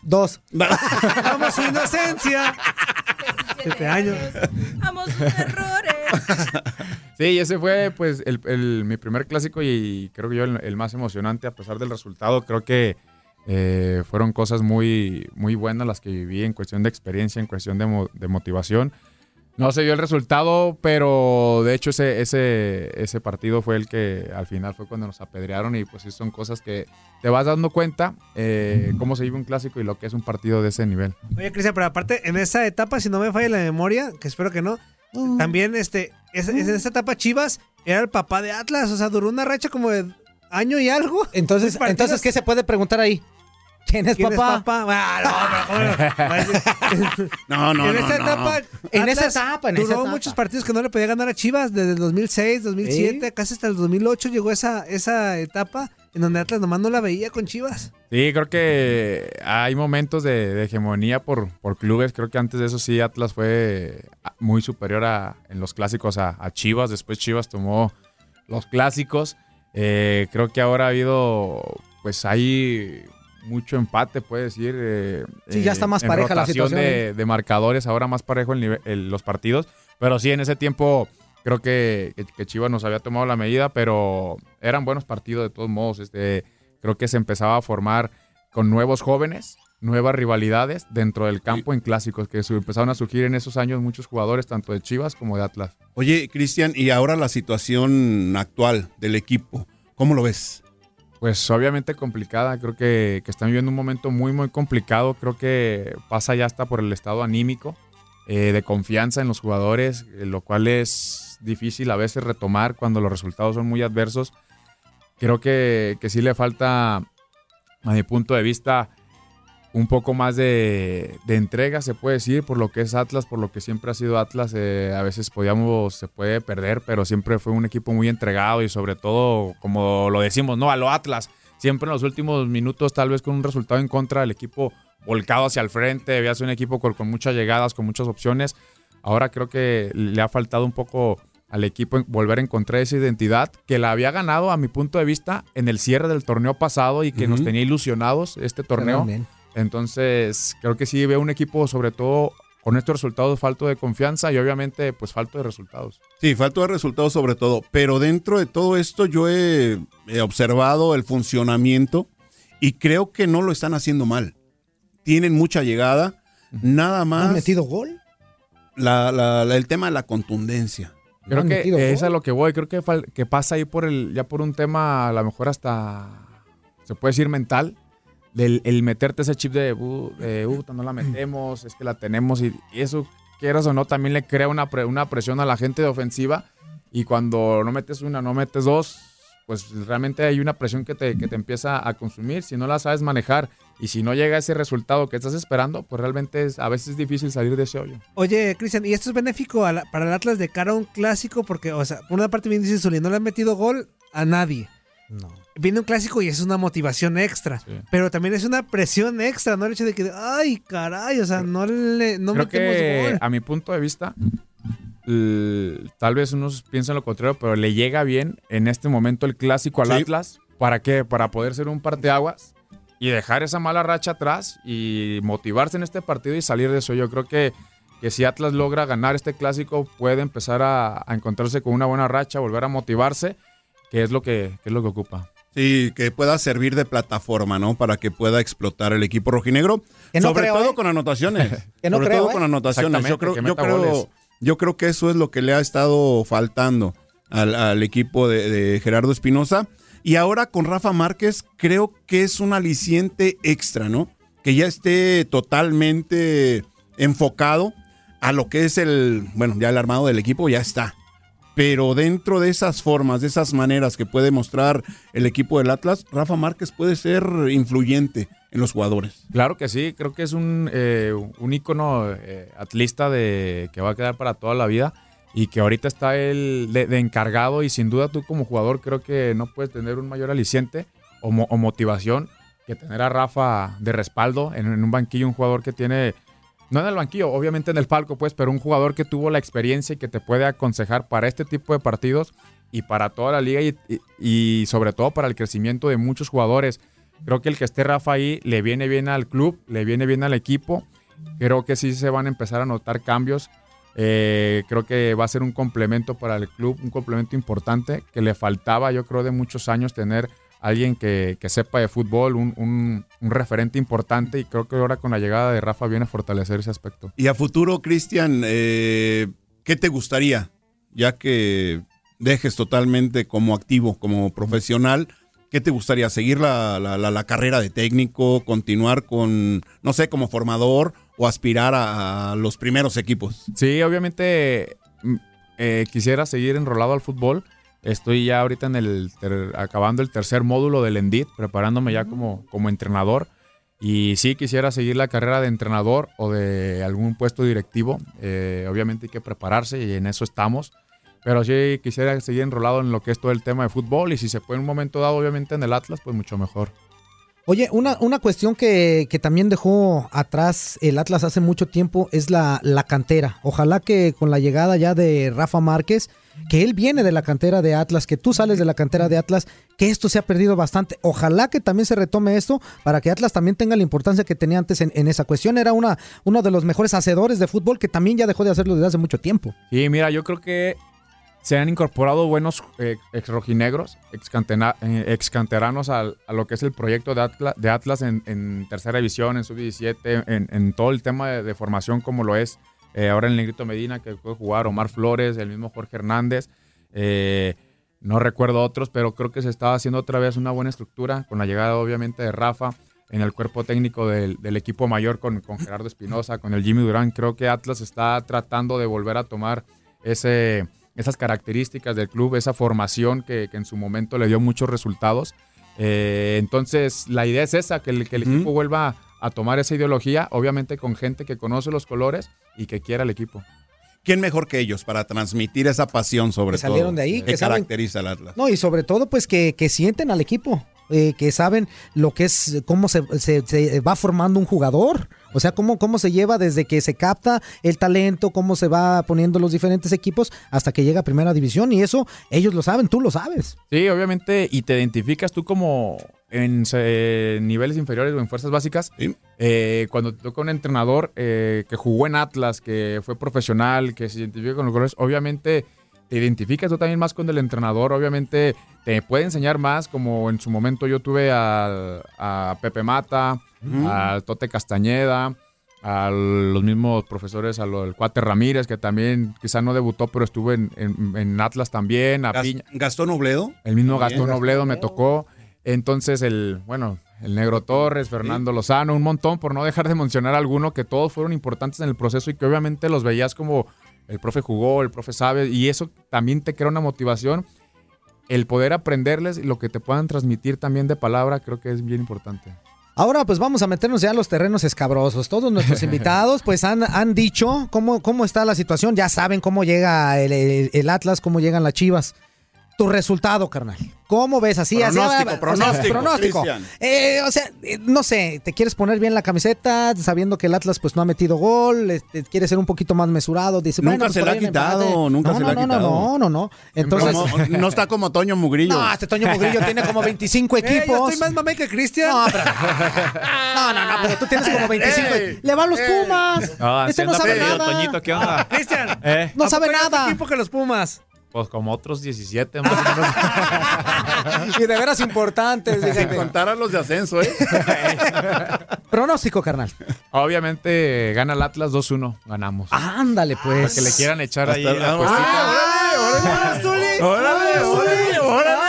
Dos. Vamos su inocencia. Siete años. Amo sus errores. Sí, ese fue pues el, el- mi primer clásico y creo que yo el, el más emocionante a pesar del resultado. Creo que eh, fueron cosas muy, muy buenas las que viví en cuestión de experiencia, en cuestión de, mo- de motivación. No se dio el resultado, pero de hecho ese, ese, ese partido fue el que al final fue cuando nos apedrearon y pues sí son cosas que te vas dando cuenta eh, cómo se vive un clásico y lo que es un partido de ese nivel. Oye, Cristian, pero aparte, en esa etapa, si no me falla la memoria, que espero que no, también este, es- es- en esa etapa Chivas era el papá de Atlas, o sea, duró una racha como de año y algo. Entonces, entonces ¿qué se puede preguntar ahí? ¿Quién es ¿Quién papá? es papá? Ah, no, pero, No, no, en no, esa no. etapa, En esa etapa, en duró esa etapa. muchos partidos que no le podía ganar a Chivas desde el 2006, 2007, casi hasta el 2008 llegó esa, esa etapa en donde Atlas nomás no la veía con Chivas. Sí, creo que hay momentos de, de hegemonía por, por clubes. Creo que antes de eso sí Atlas fue muy superior a, en los clásicos a, a Chivas. Después Chivas tomó los clásicos. Eh, creo que ahora ha habido, pues hay mucho empate, puede decir. eh, Sí, ya está más en pareja la situación, De, de marcadores, ahora más parejo el nive- el- los partidos. Pero sí, en ese tiempo creo que, que- que Chivas nos había tomado la medida, pero eran buenos partidos de todos modos. Este, creo que se empezaba a formar con nuevos jóvenes, nuevas rivalidades dentro del campo en clásicos, que su- empezaron a surgir en esos años muchos jugadores, tanto de Chivas como de Atlas. Oye, Cristian, y ahora la situación actual del equipo, ¿cómo lo ves? Pues obviamente complicada, creo que, que están viviendo un momento muy, muy complicado, creo que pasa ya hasta por el estado anímico, eh, de confianza en los jugadores, eh, lo cual es difícil a veces retomar cuando los resultados son muy adversos. Creo que, que sí le falta, a mi punto de vista, un poco más de, de entrega, se puede decir, por lo que es Atlas, por lo que siempre ha sido Atlas. eh, a veces podíamos, se puede perder, pero siempre fue un equipo muy entregado y sobre todo, como lo decimos, no a lo Atlas. Siempre en los últimos minutos, tal vez con un resultado en contra, el equipo volcado hacia el frente, había sido un equipo con, con muchas llegadas, con muchas opciones. Ahora creo que le ha faltado un poco al equipo volver a encontrar esa identidad que la había ganado, a mi punto de vista, en el cierre del torneo pasado y que nos tenía ilusionados este torneo. Entonces, creo que sí veo un equipo, sobre todo con estos resultados, falto de confianza y obviamente, pues, falto de resultados. Sí, falta de resultados sobre todo, pero dentro de todo esto yo he, he observado el funcionamiento y creo que no lo están haciendo mal. Tienen mucha llegada, nada más. ¿Han metido gol? la- la- la- el tema de la contundencia. Creo que metido es a lo que voy. Creo que, que pasa ahí por el, ya por un tema, a lo mejor hasta, se puede decir mental, del el meterte ese chip de, "Uh, eh, puta, no la metemos, es que la tenemos y, y eso, quieras o no, también le crea una, pre- una presión a la gente de ofensiva y cuando no metes una, no metes dos, pues realmente hay una presión que te, que te empieza a consumir. Si no la sabes manejar y si no llega ese resultado que estás esperando, pues realmente es, a veces es difícil salir de ese hoyo. Oye, Cristian, ¿y esto es benéfico la- para el Atlas de cara a un clásico? Porque, o sea, por una parte bien dice Zuli, no le han metido gol a nadie. No. Viene un clásico y es una motivación extra. Pero también es una presión extra, ¿no? El hecho de que, ay, caray, o sea, no le no Creo metemos que gol. a mi punto de vista, tal vez unos piensan lo contrario, pero le llega bien en este momento el clásico al Sí. Atlas. ¿Para qué? Para poder ser un parteaguas y dejar esa mala racha atrás y motivarse en este partido y salir de eso. Yo creo que, que si Atlas logra ganar este clásico, puede empezar a, a encontrarse con una buena racha, volver a motivarse, que es lo que, que es lo que ocupa. Sí, que pueda servir de plataforma, ¿no? Para que pueda explotar el equipo rojinegro. No sobre creo, todo ¿eh? con anotaciones. Que no sobre creo, todo ¿eh? con anotaciones. Yo creo, que yo, creo, goles. yo creo que eso es lo que le ha estado faltando al, al equipo de, de Gerardo Espinosa. Y ahora con Rafa Márquez, creo que es un aliciente extra, ¿no? Que ya esté totalmente enfocado a lo que es el, bueno, ya el armado del equipo ya está. Pero dentro de esas formas, de esas maneras que puede mostrar el equipo del Atlas, Rafa Márquez puede ser influyente en los jugadores. Claro que sí, creo que es un, eh, un ícono eh, atlista de, que va a quedar para toda la vida y que ahorita está él de, encargado y sin duda tú como jugador creo que no puedes tener un mayor aliciente o, mo- o motivación que tener a Rafa de respaldo en un banquillo, un jugador que tiene, no en el banquillo, obviamente en el palco pues, pero un jugador que tuvo la experiencia y que te puede aconsejar para este tipo de partidos y para toda la liga y, y- sobre todo para el crecimiento de muchos jugadores. Creo que el que esté Rafa ahí le viene bien al club, le viene bien al equipo. Creo que sí se van a empezar a notar cambios. Eh, creo que va a ser un complemento para el club, un complemento importante que le faltaba, yo creo, de muchos años tener alguien que, que sepa de fútbol, un, un- un referente importante y creo que ahora con la llegada de Rafa viene a fortalecer ese aspecto. Y a futuro, Cristian, eh, ¿qué te gustaría? Ya que dejes totalmente como activo, como profesional, ¿qué te gustaría? ¿Seguir la, la- la- la carrera de técnico? ¿Continuar con, no sé, como formador o aspirar a, a los primeros equipos? Sí, obviamente mm, eh, quisiera seguir enrolado al fútbol. Estoy ya ahorita en el ter- acabando el tercer módulo del ENDIT, preparándome ya como, como entrenador. Y sí quisiera seguir la carrera de entrenador o de algún puesto directivo. Eh, obviamente hay que prepararse y en eso estamos. Pero sí quisiera seguir enrolado en lo que es todo el tema de fútbol y si se puede en un momento dado, obviamente en el Atlas, pues mucho mejor. Oye, una, una cuestión que, que también dejó atrás el Atlas hace mucho tiempo es la, la cantera. Ojalá que con la llegada ya de Rafa Márquez, que él viene de la cantera de Atlas, que tú sales de la cantera de Atlas, que esto se ha perdido bastante. Ojalá que también se retome esto para que Atlas también tenga la importancia que tenía antes en, esa cuestión. Era una, uno de los mejores hacedores de fútbol que también ya dejó de hacerlo desde hace mucho tiempo. Sí, mira, yo creo que se han incorporado buenos eh, ex rojinegros, eh, ex canteranos al- a lo que es el proyecto de Atlas, en, tercera división, en sub-17, en, en todo el tema de formación como lo es eh, ahora el Negrito Medina que puede jugar, Omar Flores, el mismo Jorge Hernández. eh, no recuerdo otros, pero creo que se está haciendo otra vez una buena estructura con la llegada obviamente de Rafa en el cuerpo técnico del, del equipo mayor con, con Gerardo Espinosa, con el Jimmy Durán. Creo que Atlas está tratando de volver a tomar ese, esas características del club, esa formación que, que en su momento le dio muchos resultados. Eh, entonces, la idea es esa, que el, que el equipo vuelva a tomar esa ideología, obviamente con gente que conoce los colores y que quiera el equipo. ¿Quién mejor que ellos para transmitir esa pasión sobre Que salieron todo de ahí, que, que caracteriza al Atlas? No, y sobre todo, pues que, que sienten al equipo, eh, que saben lo que es, cómo se, se- se va formando un jugador. O sea, cómo, cómo se lleva desde que se capta el talento, cómo se va poniendo los diferentes equipos hasta que llega a primera división. Y eso ellos lo saben, tú lo sabes. Sí, obviamente, y te identificas tú como en eh, niveles inferiores o en fuerzas básicas. Eh, cuando te toca un entrenador eh, que jugó en Atlas, que fue profesional, que se identifica con los colores, obviamente te identificas tú también más con el entrenador, obviamente te puede enseñar más, como en su momento yo tuve al- a Pepe Mata, Mm. al Tote Castañeda, a los mismos profesores, a lo del Cuate Ramírez, que también quizá no debutó, pero estuvo en, en- en Atlas también, a Gas- Piña. Gastón Obledo. El mismo También. Gastón Obledo me tocó. Entonces, el, bueno, el Negro Torres, Fernando Lozano, un montón, por no dejar de mencionar alguno, que todos fueron importantes en el proceso y que obviamente los veías como el profe jugó, el profe sabe, y eso también te crea una motivación. El poder aprenderles y lo que te puedan transmitir también de palabra, creo que es bien importante. Ahora pues vamos a meternos ya a los terrenos escabrosos. Todos nuestros invitados pues han, han dicho cómo, cómo está la situación. Ya saben cómo llega el, el- el Atlas, cómo llegan las Chivas. Tu resultado, carnal. ¿Cómo ves así? así, Pronóstico, o sea, pronóstico, pronóstico. Eh, o sea, eh, no sé, ¿te quieres poner bien la camiseta sabiendo que el Atlas pues no ha metido gol? Este, ¿Quieres ser un poquito más mesurado? Dice, Nunca bueno, pues, se le ha quitado, nunca no, se no, le ha no, quitado. No, no, no. Entonces, Como- no está como Toño Mugrillo. no, este Toño Mugrillo tiene como 25 Eh, yo equipos. estoy más mamey que Cristian. No, pero- No, no, no, pero tú tienes como 25. Ey, Le va a los Pumas. No, este no sabe nada. Toñito, ¿qué onda? Cristian. ¿Eh? No ¿a sabe nada. equipo que los Pumas. Pues como otros 17 más o menos. Y de veras importantes. Sin contar a los de ascenso, ¿eh? Pronóstico, carnal. Obviamente gana el Atlas 2-1, ganamos. Ándale, pues. Para que le quieran echar ahí Hasta- la ah, puestita. ¡Órale, órale, órale!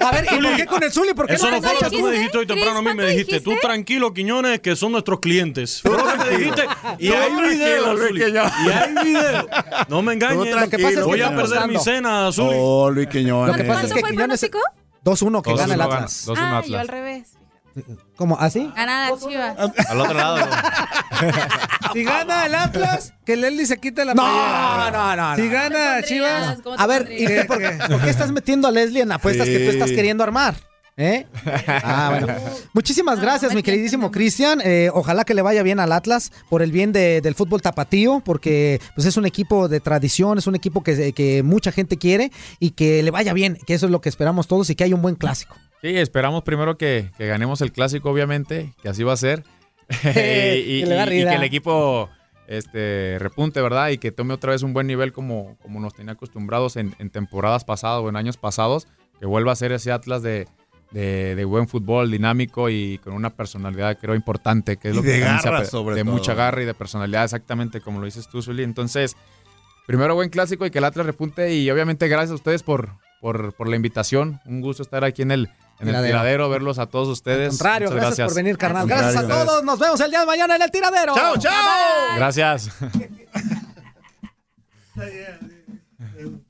A ver, ¿y por qué con el Zuli? ¿Por qué Eso no fue lo que tú me dijiste hoy temprano a mí. Me dijiste, tú tranquilo, Quiñones, que son nuestros clientes. Fue lo que me dijiste. Y hay video, Luis Zuli. Y hay video. No me engañes. Voy a perder mi cena, Zuli. Oh, Luis Quiñones. Lo que pasa es que fue el Quiñones pronóstico? 2-1 que 2-1 gana el Atlas. 2-1 Ah, yo Atlas. al revés. ¿Cómo? ¿Así? Gana las chivas. Al otro lado. Si gana el Atlas, que Lely se quite la No, playera. no, no, Si no. gana Chivas, ¿Cómo te A ver, por, por qué estás metiendo a Leslie en apuestas que tú estás queriendo armar? ¿Eh? Ah, bueno. Muchísimas No, gracias, no mi queridísimo. Cristian. Eh, ojalá que le vaya bien al Atlas por el bien de- del fútbol tapatío, porque pues, es un equipo de tradición, es un equipo que, que mucha gente quiere y que le vaya bien, que eso es lo que esperamos todos y que haya un buen clásico. Sí, esperamos primero que, que ganemos el clásico, obviamente, que así va a ser. y, Que y- y el equipo este, repunte, ¿verdad? Y que tome otra vez un buen nivel como, como nos tenía acostumbrados en, en temporadas pasadas o en años pasados. Que vuelva a ser ese Atlas de, de- de buen fútbol, dinámico y con una personalidad, creo, importante. Que es Y lo de que garra, sobre De todo. mucha garra y de personalidad, exactamente como lo dices tú, Zuli. Entonces, primero buen clásico y que el Atlas repunte. Y obviamente, gracias a ustedes por, por, por la invitación. Un gusto estar aquí en el, en el Tiradero. verlos a todos ustedes. Al contrario, gracias, por venir, carnal. Al Gracias a todos. Nos vemos el día de mañana en el tiradero. ¡Chao, chao! Gracias.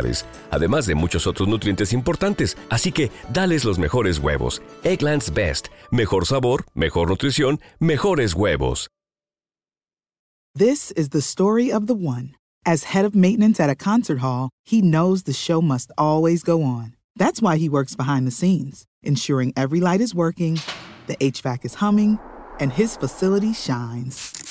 además de muchos otros nutrientes importantes. Así que, dales los mejores huevos. Eggland's Best, mejor sabor, mejor nutrición, mejores huevos. This is the story of the one. As head of maintenance at a concert hall, he knows the show must always go on. That's why he works behind the scenes, ensuring every light is working, the HVAC is humming, and his facility shines.